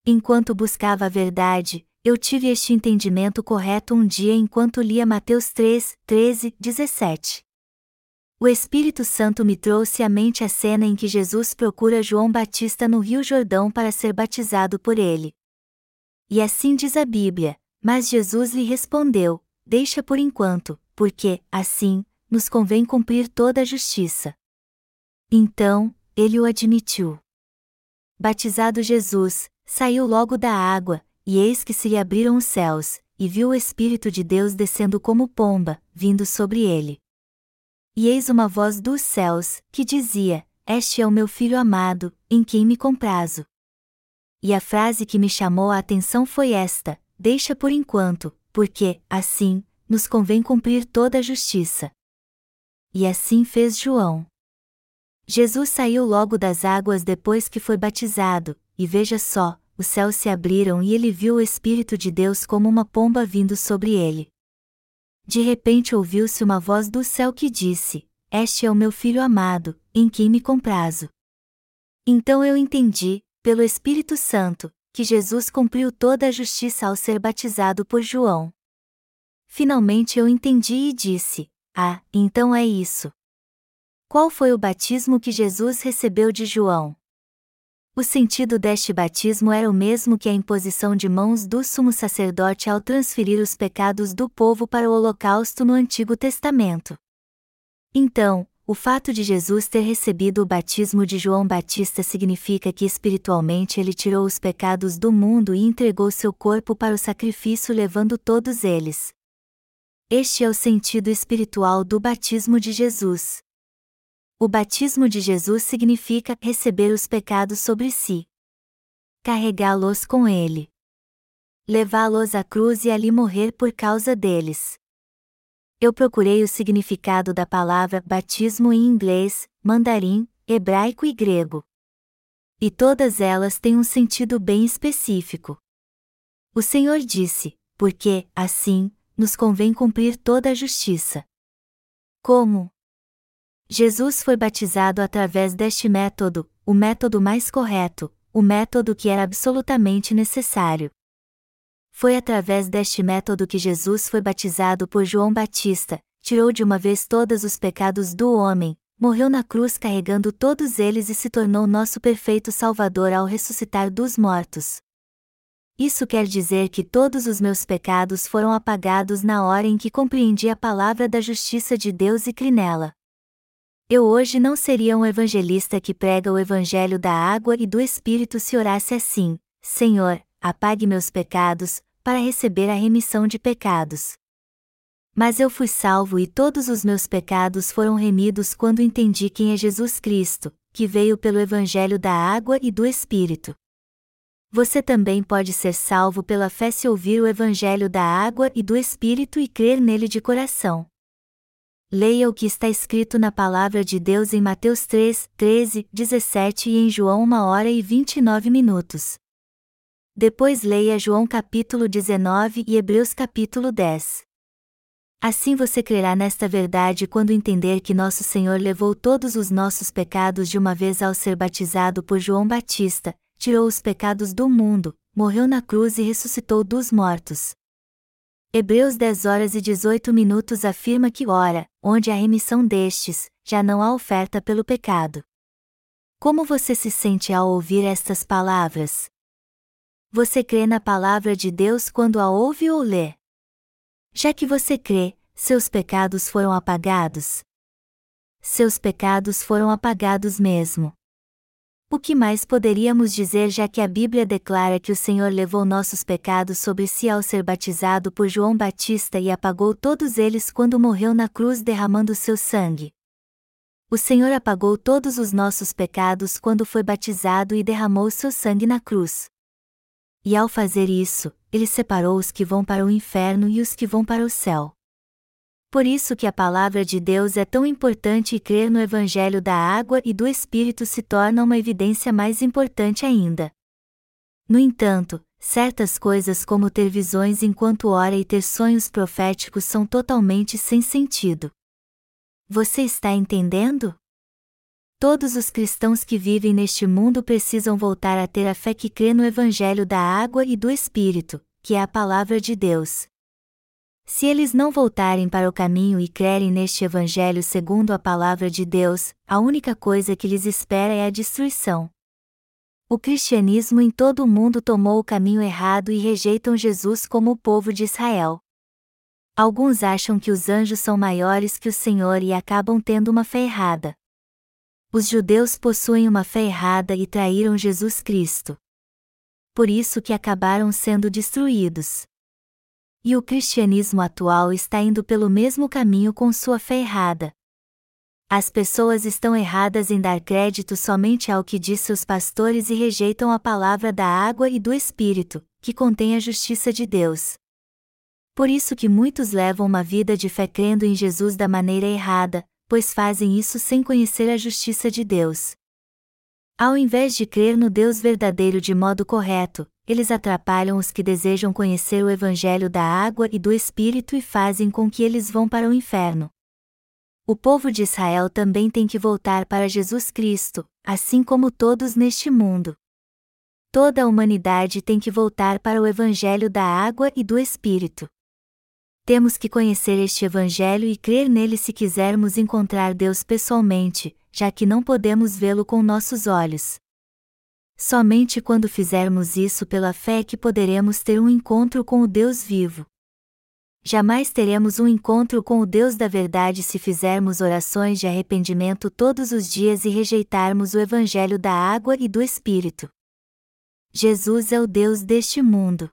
Enquanto buscava a verdade, eu tive este entendimento correto um dia enquanto lia Mateus 3, 13, 17. O Espírito Santo me trouxe à mente a cena em que Jesus procura João Batista no Rio Jordão para ser batizado por ele. E assim diz a Bíblia, mas Jesus lhe respondeu: Deixa por enquanto, porque, assim, nos convém cumprir toda a justiça. Então, ele o admitiu. Batizado Jesus, saiu logo da água, e eis que se lhe abriram os céus, e viu o Espírito de Deus descendo como pomba, vindo sobre ele. E eis uma voz dos céus, que dizia: Este é o meu filho amado, em quem me comprazo. E a frase que me chamou a atenção foi esta: Deixa por enquanto, porque, assim, nos convém cumprir toda a justiça. E assim fez João. Jesus saiu logo das águas depois que foi batizado, e veja só, os céus se abriram e ele viu o Espírito de Deus como uma pomba vindo sobre ele. De repente ouviu-se uma voz do céu que disse: Este é o meu filho amado, em quem me comprazo. Então eu entendi, pelo Espírito Santo, que Jesus cumpriu toda a justiça ao ser batizado por João. Finalmente eu entendi e disse: Ah, então é isso. Qual foi o batismo que Jesus recebeu de João? O sentido deste batismo era o mesmo que a imposição de mãos do sumo sacerdote ao transferir os pecados do povo para o holocausto no Antigo Testamento. Então, o fato de Jesus ter recebido o batismo de João Batista significa que espiritualmente ele tirou os pecados do mundo e entregou seu corpo para o sacrifício levando todos eles. Este é o sentido espiritual do batismo de Jesus. O batismo de Jesus significa receber os pecados sobre si, carregá-los com ele, levá-los à cruz e ali morrer por causa deles. Eu procurei o significado da palavra batismo em inglês, mandarim, hebraico e grego. E todas elas têm um sentido bem específico. O Senhor disse: porque, assim, nos convém cumprir toda a justiça. Como? Jesus foi batizado através deste método, o método mais correto, o método que era absolutamente necessário. Foi através deste método que Jesus foi batizado por João Batista, tirou de uma vez todos os pecados do homem, morreu na cruz carregando todos eles e se tornou nosso perfeito Salvador ao ressuscitar dos mortos. Isso quer dizer que todos os meus pecados foram apagados na hora em que compreendi a palavra da justiça de Deus e crinela. Eu hoje não seria um evangelista que prega o evangelho da água e do Espírito se orasse assim: Senhor, apague meus pecados, para receber a remissão de pecados. Mas eu fui salvo e todos os meus pecados foram remidos quando entendi quem é Jesus Cristo, que veio pelo evangelho da água e do Espírito. Você também pode ser salvo pela fé se ouvir o evangelho da água e do Espírito e crer nele de coração. Leia o que está escrito na palavra de Deus em Mateus 3, 13, 17 e em João 1 hora e 29 minutos. Depois leia João capítulo 19 e Hebreus capítulo 10. Assim você crerá nesta verdade quando entender que nosso Senhor levou todos os nossos pecados de uma vez ao ser batizado por João Batista, tirou os pecados do mundo, morreu na cruz e ressuscitou dos mortos. Hebreus 10 horas e 18 minutos afirma que ora, onde há remissão destes, já não há oferta pelo pecado. Como você se sente ao ouvir estas palavras? Você crê na palavra de Deus quando a ouve ou lê? Já que você crê, seus pecados foram apagados? Seus pecados foram apagados mesmo. O que mais poderíamos dizer já que a Bíblia declara que o Senhor levou nossos pecados sobre si ao ser batizado por João Batista e apagou todos eles quando morreu na cruz derramando seu sangue? O Senhor apagou todos os nossos pecados quando foi batizado e derramou seu sangue na cruz. E ao fazer isso, ele separou os que vão para o inferno e os que vão para o céu. Por isso que a palavra de Deus é tão importante e crer no Evangelho da água e do Espírito se torna uma evidência mais importante ainda. No entanto, certas coisas como ter visões enquanto ora e ter sonhos proféticos são totalmente sem sentido. Você está entendendo? Todos os cristãos que vivem neste mundo precisam voltar a ter a fé que crê no Evangelho da água e do Espírito, que é a palavra de Deus. Se eles não voltarem para o caminho e crerem neste Evangelho segundo a palavra de Deus, a única coisa que lhes espera é a destruição. O cristianismo em todo o mundo tomou o caminho errado e rejeitam Jesus como o povo de Israel. Alguns acham que os anjos são maiores que o Senhor e acabam tendo uma fé errada. Os judeus possuem uma fé errada e traíram Jesus Cristo. Por isso que acabaram sendo destruídos. E o cristianismo atual está indo pelo mesmo caminho com sua fé errada. As pessoas estão erradas em dar crédito somente ao que diz seus pastores e rejeitam a palavra da água e do Espírito, que contém a justiça de Deus. Por isso que muitos levam uma vida de fé crendo em Jesus da maneira errada, pois fazem isso sem conhecer a justiça de Deus. Ao invés de crer no Deus verdadeiro de modo correto, eles atrapalham os que desejam conhecer o Evangelho da água e do Espírito e fazem com que eles vão para o inferno. O povo de Israel também tem que voltar para Jesus Cristo, assim como todos neste mundo. Toda a humanidade tem que voltar para o Evangelho da água e do Espírito. Temos que conhecer este Evangelho e crer nele se quisermos encontrar Deus pessoalmente, já que não podemos vê-lo com nossos olhos. Somente quando fizermos isso pela fé que poderemos ter um encontro com o Deus vivo. Jamais teremos um encontro com o Deus da verdade se fizermos orações de arrependimento todos os dias e rejeitarmos o Evangelho da água e do Espírito. Jesus é o Deus deste mundo.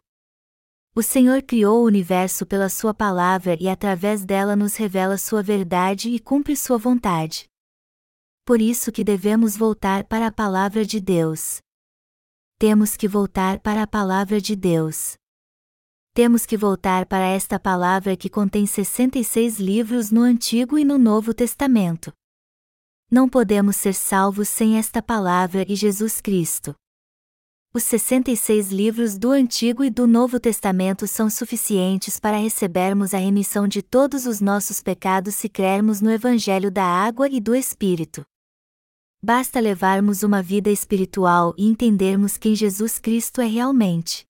O Senhor criou o universo pela Sua palavra e através dela nos revela Sua verdade e cumpre Sua vontade. Por isso que devemos voltar para a palavra de Deus temos que voltar para a palavra de Deus. Temos que voltar para esta palavra que contém 66 livros no Antigo e no Novo Testamento. Não podemos ser salvos sem esta palavra e Jesus Cristo. Os 66 livros do Antigo e do Novo Testamento são suficientes para recebermos a remissão de todos os nossos pecados se crermos no Evangelho da Água e do Espírito. Basta levarmos uma vida espiritual e entendermos quem Jesus Cristo é realmente.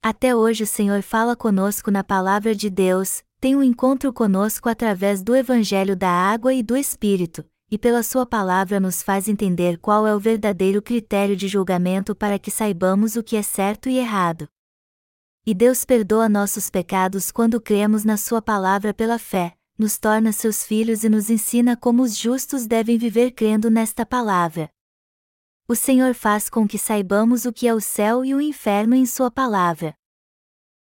Até hoje o Senhor fala conosco na palavra de Deus, tem um encontro conosco através do Evangelho da Água e do Espírito, e pela Sua palavra nos faz entender qual é o verdadeiro critério de julgamento para que saibamos o que é certo e errado. E Deus perdoa nossos pecados quando cremos na Sua palavra pela fé, nos torna seus filhos e nos ensina como os justos devem viver crendo nesta palavra. O Senhor faz com que saibamos o que é o céu e o inferno em Sua palavra.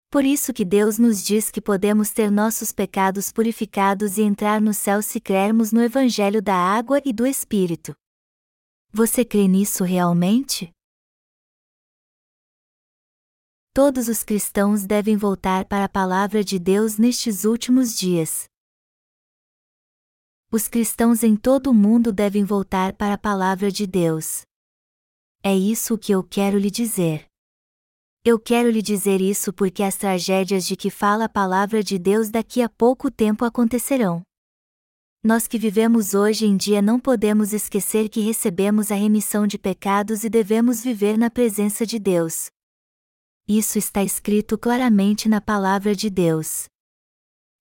Por isso que Deus nos diz que podemos ter nossos pecados purificados e entrar no céu se crermos no Evangelho da água e do Espírito. Você crê nisso realmente? Todos os cristãos devem voltar para a palavra de Deus nestes últimos dias os cristãos em todo o mundo devem voltar para a palavra de Deus. É isso que eu quero lhe dizer. Eu quero lhe dizer isso porque as tragédias de que fala a palavra de Deus daqui a pouco tempo acontecerão. Nós que vivemos hoje em dia não podemos esquecer que recebemos a remissão de pecados e devemos viver na presença de Deus. Isso está escrito claramente na palavra de Deus.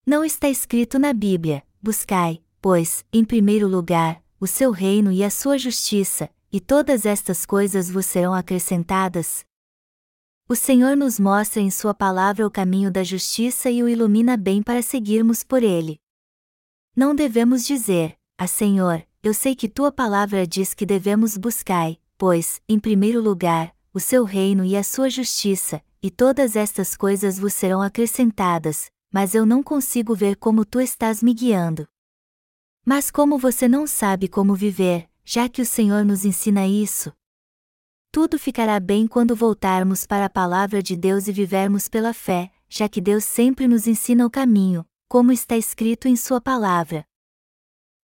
Não está escrito na Bíblia: buscai, pois, em primeiro lugar, o seu reino e a sua justiça, e todas estas coisas vos serão acrescentadas? O Senhor nos mostra em Sua palavra o caminho da justiça e o ilumina bem para seguirmos por ele. Não devemos dizer, Ah Senhor, eu sei que Tua palavra diz que devemos buscar, pois, em primeiro lugar, o seu reino e a sua justiça, e todas estas coisas vos serão acrescentadas, mas eu não consigo ver como tu estás me guiando. Mas como você não sabe como viver, já que o Senhor nos ensina isso? Tudo ficará bem quando voltarmos para a palavra de Deus e vivermos pela fé, já que Deus sempre nos ensina o caminho, como está escrito em Sua palavra.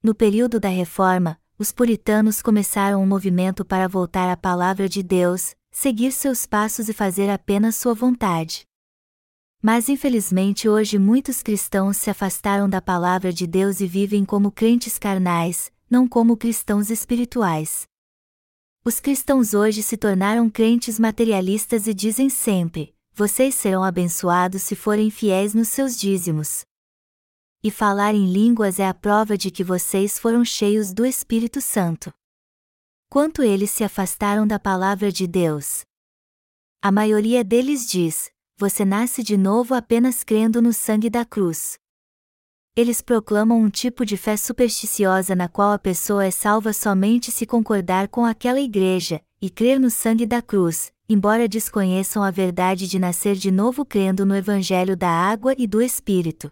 No período da Reforma, os puritanos começaram um movimento para voltar à palavra de Deus, seguir seus passos e fazer apenas sua vontade. Mas infelizmente hoje muitos cristãos se afastaram da palavra de Deus e vivem como crentes carnais, não como cristãos espirituais. Os cristãos hoje se tornaram crentes materialistas e dizem sempre: vocês serão abençoados se forem fiéis nos seus dízimos. E falar em línguas é a prova de que vocês foram cheios do Espírito Santo. Quanto eles se afastaram da palavra de Deus. A maioria deles diz: você nasce de novo apenas crendo no sangue da cruz. Eles proclamam um tipo de fé supersticiosa na qual a pessoa é salva somente se concordar com aquela igreja, e crer no sangue da cruz, embora desconheçam a verdade de nascer de novo crendo no Evangelho da água e do Espírito.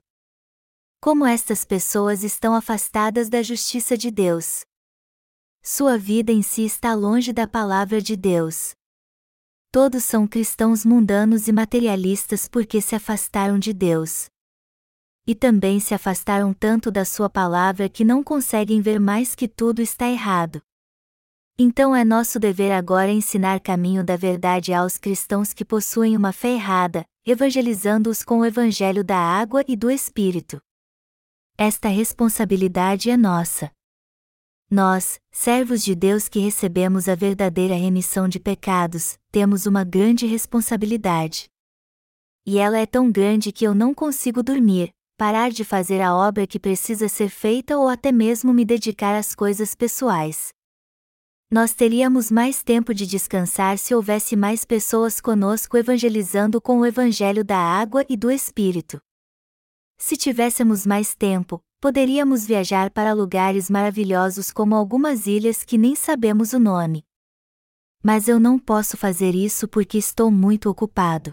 Como estas pessoas estão afastadas da justiça de Deus. Sua vida em si está longe da palavra de Deus todos são cristãos mundanos e materialistas porque se afastaram de Deus. e também se afastaram tanto da sua palavra que não conseguem ver mais que tudo está errado. Então é nosso dever agora ensinar caminho da verdade aos cristãos que possuem uma fé errada, evangelizando-os com o evangelho da água e do Espírito. Esta responsabilidade é nossa. Nós, servos de Deus que recebemos a verdadeira remissão de pecados, temos uma grande responsabilidade. E ela é tão grande que eu não consigo dormir, parar de fazer a obra que precisa ser feita ou até mesmo me dedicar às coisas pessoais. Nós teríamos mais tempo de descansar se houvesse mais pessoas conosco evangelizando com o Evangelho da água e do Espírito. Se tivéssemos mais tempo, poderíamos viajar para lugares maravilhosos como algumas ilhas que nem sabemos o nome. Mas eu não posso fazer isso porque estou muito ocupado.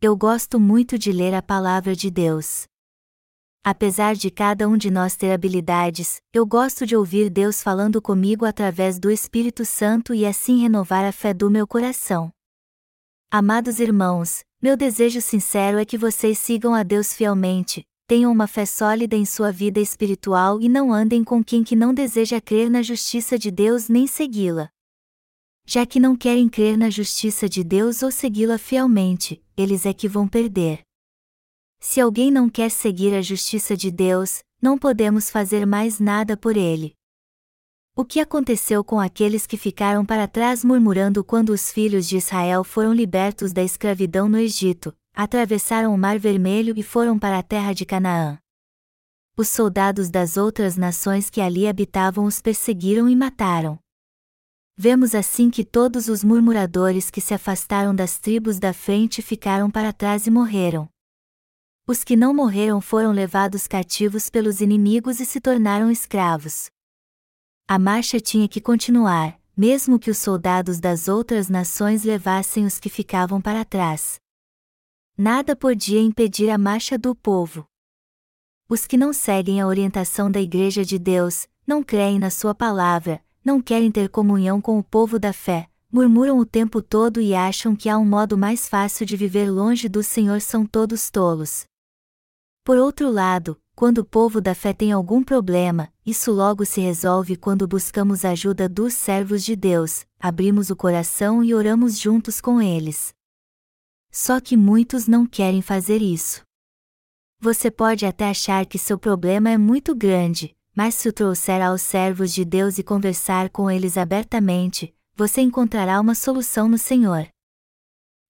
Eu gosto muito de ler a palavra de Deus. Apesar de cada um de nós ter habilidades, eu gosto de ouvir Deus falando comigo através do Espírito Santo e assim renovar a fé do meu coração. Amados irmãos, meu desejo sincero é que vocês sigam a Deus fielmente, tenham uma fé sólida em sua vida espiritual e não andem com quem que não deseja crer na justiça de Deus nem segui-la. Já que não querem crer na justiça de Deus ou segui-la fielmente, eles é que vão perder. Se alguém não quer seguir a justiça de Deus, não podemos fazer mais nada por ele. O que aconteceu com aqueles que ficaram para trás murmurando quando os filhos de Israel foram libertos da escravidão no Egito, atravessaram o Mar Vermelho e foram para a terra de Canaã? Os soldados das outras nações que ali habitavam os perseguiram e mataram. Vemos assim que todos os murmuradores que se afastaram das tribos da frente ficaram para trás e morreram. Os que não morreram foram levados cativos pelos inimigos e se tornaram escravos. A marcha tinha que continuar, mesmo que os soldados das outras nações levassem os que ficavam para trás. Nada podia impedir a marcha do povo. Os que não seguem a orientação da Igreja de Deus, não creem na Sua palavra, não querem ter comunhão com o povo da fé, murmuram o tempo todo e acham que há um modo mais fácil de viver longe do Senhor são todos tolos. Por outro lado, quando o povo da fé tem algum problema, isso logo se resolve quando buscamos a ajuda dos servos de Deus, abrimos o coração e oramos juntos com eles. Só que muitos não querem fazer isso. Você pode até achar que seu problema é muito grande, mas se o trouxer aos servos de Deus e conversar com eles abertamente, você encontrará uma solução no Senhor.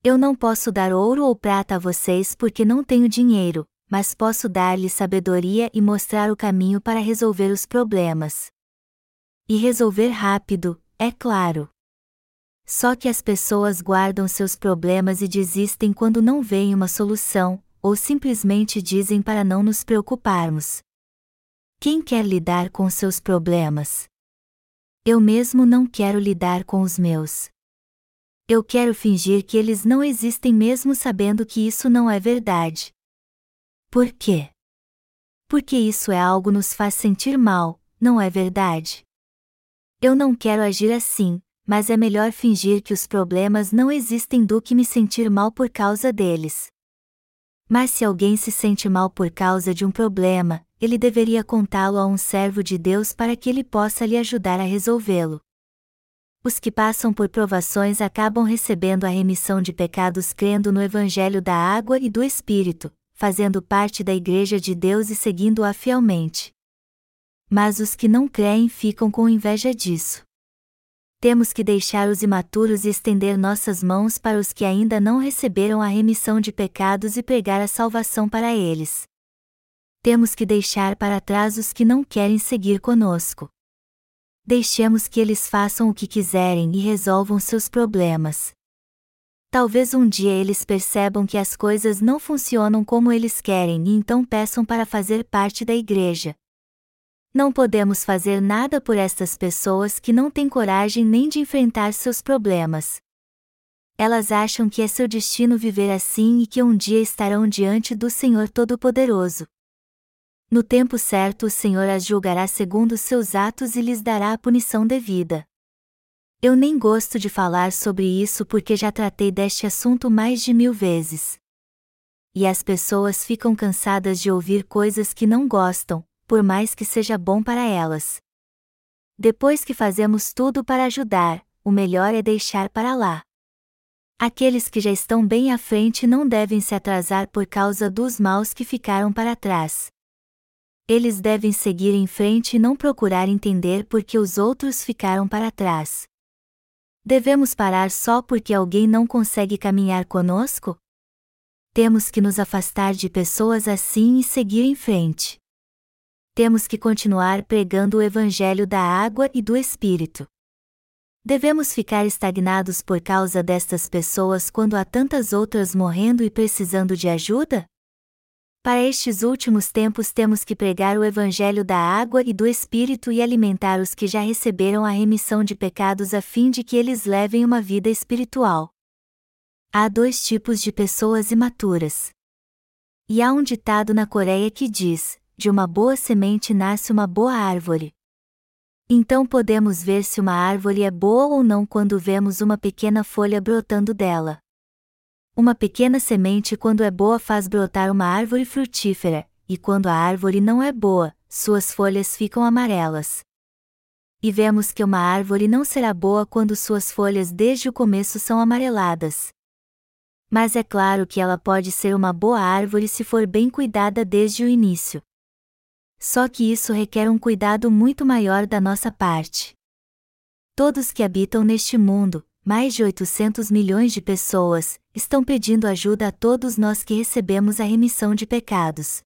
Eu não posso dar ouro ou prata a vocês porque não tenho dinheiro, mas posso dar-lhe sabedoria e mostrar o caminho para resolver os problemas. E resolver rápido, é claro. Só que as pessoas guardam seus problemas e desistem quando não veem uma solução, ou simplesmente dizem para não nos preocuparmos. Quem quer lidar com seus problemas? Eu mesmo não quero lidar com os meus. Eu quero fingir que eles não existem mesmo sabendo que isso não é verdade. Por quê? Porque isso é algo nos faz sentir mal, não é verdade? Eu não quero agir assim, mas é melhor fingir que os problemas não existem do que me sentir mal por causa deles. Mas se alguém se sente mal por causa de um problema, ele deveria contá-lo a um servo de Deus para que ele possa lhe ajudar a resolvê-lo. Os que passam por provações acabam recebendo a remissão de pecados crendo no Evangelho da água e do Espírito, fazendo parte da Igreja de Deus e seguindo-a fielmente. Mas os que não creem ficam com inveja disso. Temos que deixar os imaturos e estender nossas mãos para os que ainda não receberam a remissão de pecados e pregar a salvação para eles. Temos que deixar para trás os que não querem seguir conosco. Deixemos que eles façam o que quiserem e resolvam seus problemas. Talvez um dia eles percebam que as coisas não funcionam como eles querem e então peçam para fazer parte da igreja. Não podemos fazer nada por estas pessoas que não têm coragem nem de enfrentar seus problemas. Elas acham que é seu destino viver assim e que um dia estarão diante do Senhor Todo-Poderoso. No tempo certo, o Senhor as julgará segundo seus atos e lhes dará a punição devida. Eu nem gosto de falar sobre isso porque já tratei deste assunto mais de mil vezes. e as pessoas ficam cansadas de ouvir coisas que não gostam, por mais que seja bom para elas. Depois que fazemos tudo para ajudar, o melhor é deixar para lá. Aqueles que já estão bem à frente não devem se atrasar por causa dos maus que ficaram para trás. Eles devem seguir em frente e não procurar entender por que os outros ficaram para trás. Devemos parar só porque alguém não consegue caminhar conosco? Temos que nos afastar de pessoas assim e seguir em frente. Temos que continuar pregando o Evangelho da água e do Espírito. Devemos ficar estagnados por causa destas pessoas quando há tantas outras morrendo e precisando de ajuda? Para estes últimos tempos temos que pregar o Evangelho da água e do Espírito e alimentar os que já receberam a remissão de pecados a fim de que eles levem uma vida espiritual. Há dois tipos de pessoas imaturas. E há um ditado na Coreia que diz: de uma boa semente nasce uma boa árvore. Então podemos ver se uma árvore é boa ou não quando vemos uma pequena folha brotando dela. Uma pequena semente, quando é boa, faz brotar uma árvore frutífera, e quando a árvore não é boa, suas folhas ficam amarelas. E vemos que uma árvore não será boa quando suas folhas desde o começo são amareladas mas é claro que ela pode ser uma boa árvore se for bem cuidada desde o início. Só que isso requer um cuidado muito maior da nossa parte. Todos que habitam neste mundo, mais de 800 milhões de pessoas, estão pedindo ajuda a todos nós que recebemos a remissão de pecados.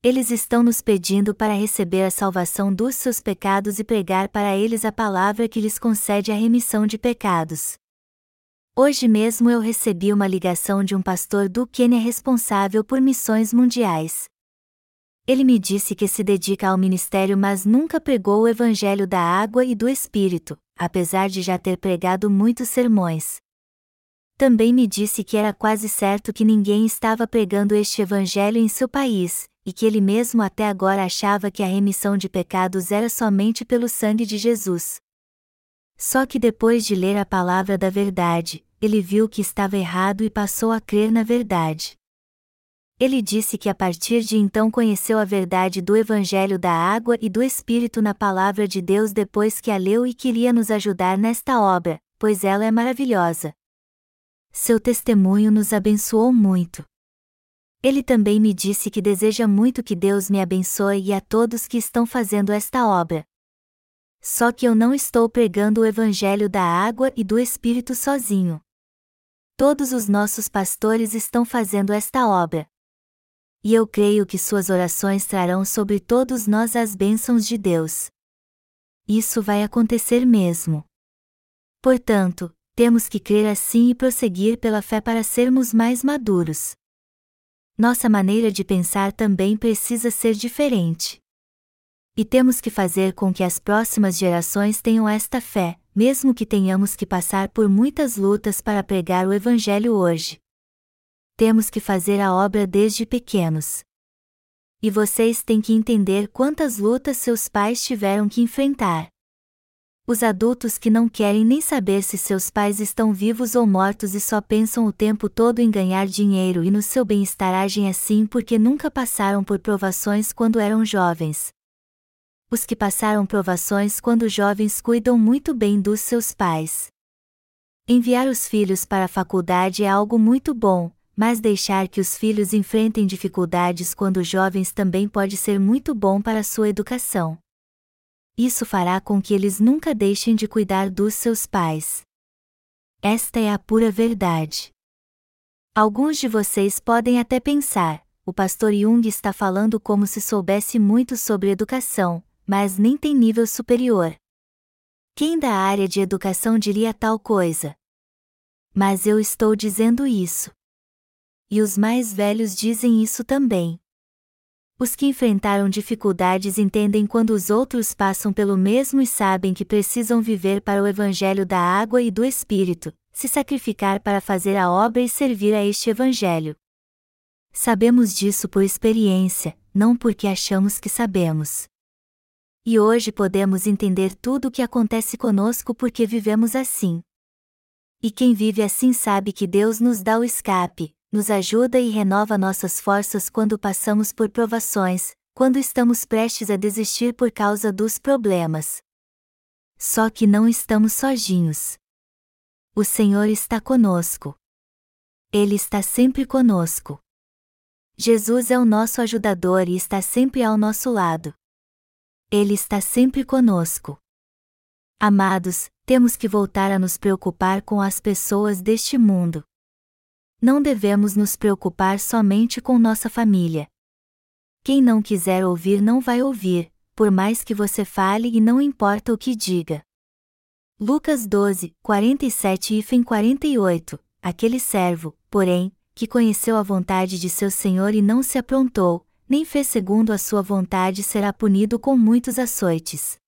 Eles estão nos pedindo para receber a salvação dos seus pecados e pregar para eles a palavra que lhes concede a remissão de pecados. Hoje mesmo eu recebi uma ligação de um pastor do Quênia responsável por missões mundiais. Ele me disse que se dedica ao ministério, mas nunca pregou o evangelho da água e do espírito, apesar de já ter pregado muitos sermões. Também me disse que era quase certo que ninguém estava pregando este evangelho em seu país, e que ele mesmo até agora achava que a remissão de pecados era somente pelo sangue de Jesus. Só que depois de ler a palavra da verdade, ele viu que estava errado e passou a crer na verdade. Ele disse que a partir de então conheceu a verdade do Evangelho da água e do Espírito na palavra de Deus depois que a leu e queria nos ajudar nesta obra, pois ela é maravilhosa. Seu testemunho nos abençoou muito. Ele também me disse que deseja muito que Deus me abençoe e a todos que estão fazendo esta obra. Só que eu não estou pregando o Evangelho da água e do Espírito sozinho. Todos os nossos pastores estão fazendo esta obra. E eu creio que suas orações trarão sobre todos nós as bênçãos de Deus. Isso vai acontecer mesmo. Portanto, temos que crer assim e prosseguir pela fé para sermos mais maduros. Nossa maneira de pensar também precisa ser diferente. E temos que fazer com que as próximas gerações tenham esta fé, mesmo que tenhamos que passar por muitas lutas para pregar o Evangelho hoje. Temos que fazer a obra desde pequenos. E vocês têm que entender quantas lutas seus pais tiveram que enfrentar. Os adultos que não querem nem saber se seus pais estão vivos ou mortos e só pensam o tempo todo em ganhar dinheiro e no seu bem-estar agem assim porque nunca passaram por provações quando eram jovens, os que passaram provações quando jovens cuidam muito bem dos seus pais. Enviar os filhos para a faculdade é algo muito bom, mas deixar que os filhos enfrentem dificuldades quando jovens também pode ser muito bom para sua educação. Isso fará com que eles nunca deixem de cuidar dos seus pais. Esta é a pura verdade. Alguns de vocês podem até pensar: o pastor Jung está falando como se soubesse muito sobre educação, mas nem tem nível superior. Quem da área de educação diria tal coisa? Mas eu estou dizendo isso. E os mais velhos dizem isso também. Os que enfrentaram dificuldades entendem quando os outros passam pelo mesmo e sabem que precisam viver para o Evangelho da água e do Espírito, se sacrificar para fazer a obra e servir a este Evangelho. Sabemos disso por experiência, não porque achamos que sabemos. E hoje podemos entender tudo o que acontece conosco porque vivemos assim. E quem vive assim sabe que Deus nos dá o escape, nos ajuda e renova nossas forças quando passamos por provações, quando estamos prestes a desistir por causa dos problemas. Só que não estamos sozinhos. O Senhor está conosco. Ele está sempre conosco. Jesus é o nosso ajudador e está sempre ao nosso lado. Ele está sempre conosco. Amados, temos que voltar a nos preocupar com as pessoas deste mundo. Não devemos nos preocupar somente com nossa família. Quem não quiser ouvir não vai ouvir, por mais que você fale e não importa o que diga. Lucas 12, 47 e 48 Aquele servo, porém, que conheceu a vontade de seu senhor e não se aprontou, nem fez segundo a sua vontade será punido com muitos açoites.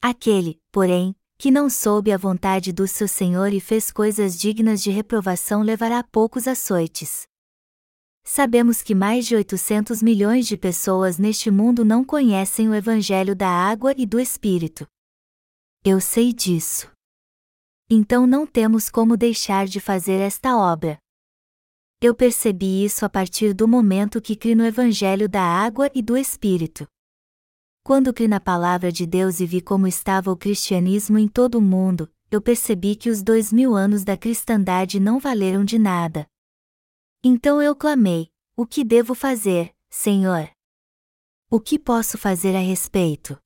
Aquele, porém, que não soube a vontade do seu Senhor e fez coisas dignas de reprovação levará poucos açoites. Sabemos que mais de 800 milhões de pessoas neste mundo não conhecem o Evangelho da água e do Espírito. Eu sei disso. Então não temos como deixar de fazer esta obra. Eu percebi isso a partir do momento que criei no Evangelho da água e do Espírito. Quando criei na palavra de Deus e vi como estava o cristianismo em todo o mundo, eu percebi que os dois mil anos da cristandade não valeram de nada. Então eu clamei: O que devo fazer, Senhor? O que posso fazer a respeito?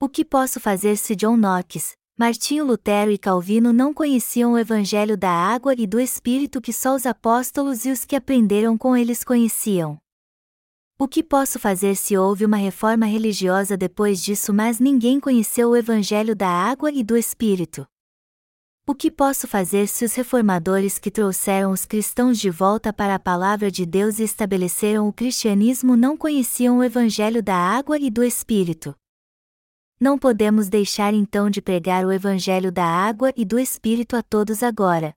O que posso fazer se John Knox, Martinho Lutero e Calvino não conheciam o Evangelho da água e do Espírito que só os apóstolos e os que aprenderam com eles conheciam? O que posso fazer se houve uma reforma religiosa depois disso, mas ninguém conheceu o Evangelho da água e do Espírito? O que posso fazer se os reformadores que trouxeram os cristãos de volta para a palavra de Deus e estabeleceram o cristianismo não conheciam o Evangelho da água e do Espírito? Não podemos deixar então de pregar o Evangelho da água e do Espírito a todos agora.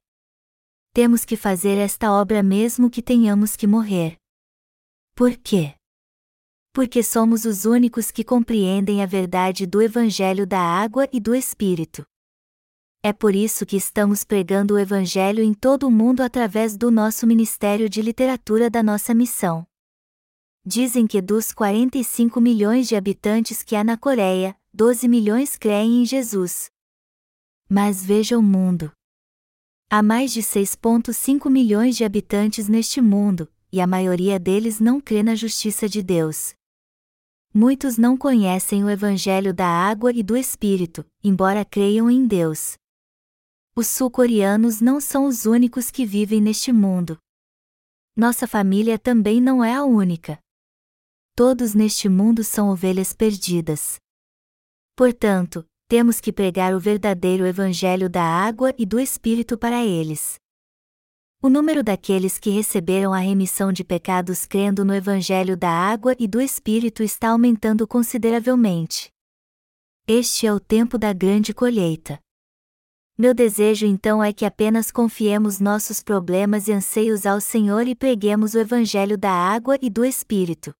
Temos que fazer esta obra mesmo que tenhamos que morrer. Por quê? Porque somos os únicos que compreendem a verdade do Evangelho da água e do Espírito. É por isso que estamos pregando o Evangelho em todo o mundo através do nosso Ministério de Literatura da nossa missão. Dizem que dos 45 milhões de habitantes que há na Coreia, 12 milhões creem em Jesus. Mas veja o mundo. Há mais de 6,5 milhões de habitantes neste mundo, e a maioria deles não crê na justiça de Deus. Muitos não conhecem o Evangelho da água e do Espírito, embora creiam em Deus. Os sul-coreanos não são os únicos que vivem neste mundo. Nossa família também não é a única. Todos neste mundo são ovelhas perdidas. Portanto, temos que pregar o verdadeiro Evangelho da água e do Espírito para eles. O número daqueles que receberam a remissão de pecados crendo no Evangelho da água e do Espírito está aumentando consideravelmente. Este é o tempo da grande colheita. Meu desejo então é que apenas confiemos nossos problemas e anseios ao Senhor e preguemos o Evangelho da água e do Espírito.